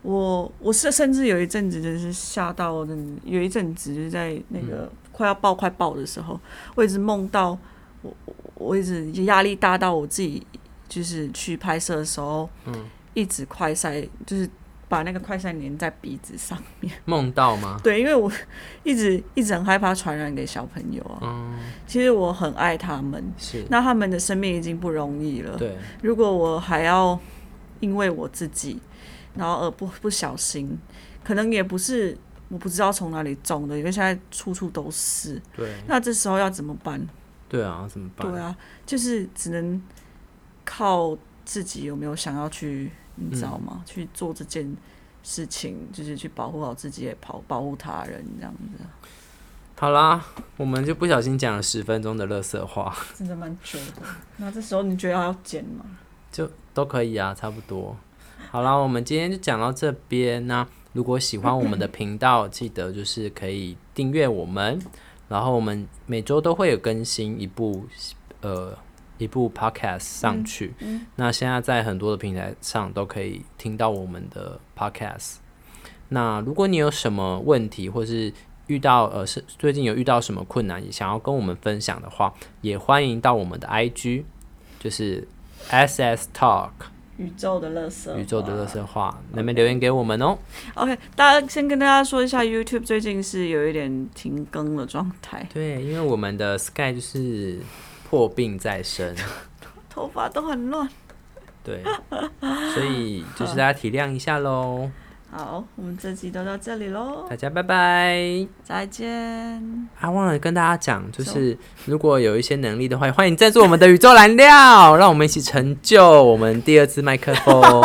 我我是甚至有一阵子就是吓到的，有一阵子就是在那嗯个快要爆快爆的时候，我一直梦到我我我一直压力大到我自己就是去拍摄的时候，嗯，一直快塞就是。把那个快塞粘在鼻子上面，(laughs) 梦到吗？对，因为我一直一直很害怕传染给小朋友啊。嗯，其实我很爱他们，是，那他们的生命已经不容易了。对，如果我还要因为我自己，然后而不不小心，可能也不是我不知道从哪里种的，因为现在处处都是。对，那这时候要怎么办？对啊，怎么办？对啊，就是只能靠自己有没有想要去，你知道吗？去做这件事情，就是去保护好自己，也保保护他人，这样子，好啦，我们就不小心讲了十分钟的乐色话，真的蛮久的。那这时候你觉得要剪吗？就都可以啊，差不多。好啦，我们今天就讲到这边。那如果喜欢我们的频道，记得就是可以订阅我们，然后我们每周都会有更新一部呃一部 podcast 上去。那现在在很多的平台上都可以听到我们的 podcast。那如果你有什么问题，或是遇到呃是最近有遇到什么困难，也想要跟我们分享的话，也欢迎到我们的 IG，就是 SS Talk 宇宙的乐色，宇宙的乐色话那边留言给我们哦。OK，大家先跟大家说一下，YouTube 最近是有一点停更的状态，对，因为我们的 Sky 就是破病在身，(laughs) 头发都很乱。对，所以就是大家体谅一下喽。好，我们这集都到这里喽，大家拜拜。再见。啊，忘了跟大家讲，就是如果有一些能力的话，欢迎赞助我们的宇宙燃料，让我们一起成就我们第二支麦克风，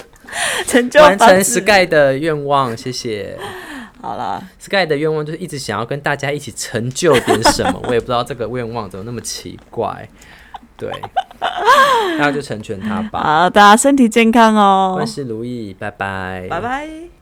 (laughs) 成就完成 Sky 的愿望。谢谢好了，Sky 的愿望，就是一直想要跟大家一起成就点什么，(laughs) 我也不知道这个愿望怎么那么奇怪。对，那就成全他吧。好，大家身体健康哦万，事如意，拜拜，拜拜。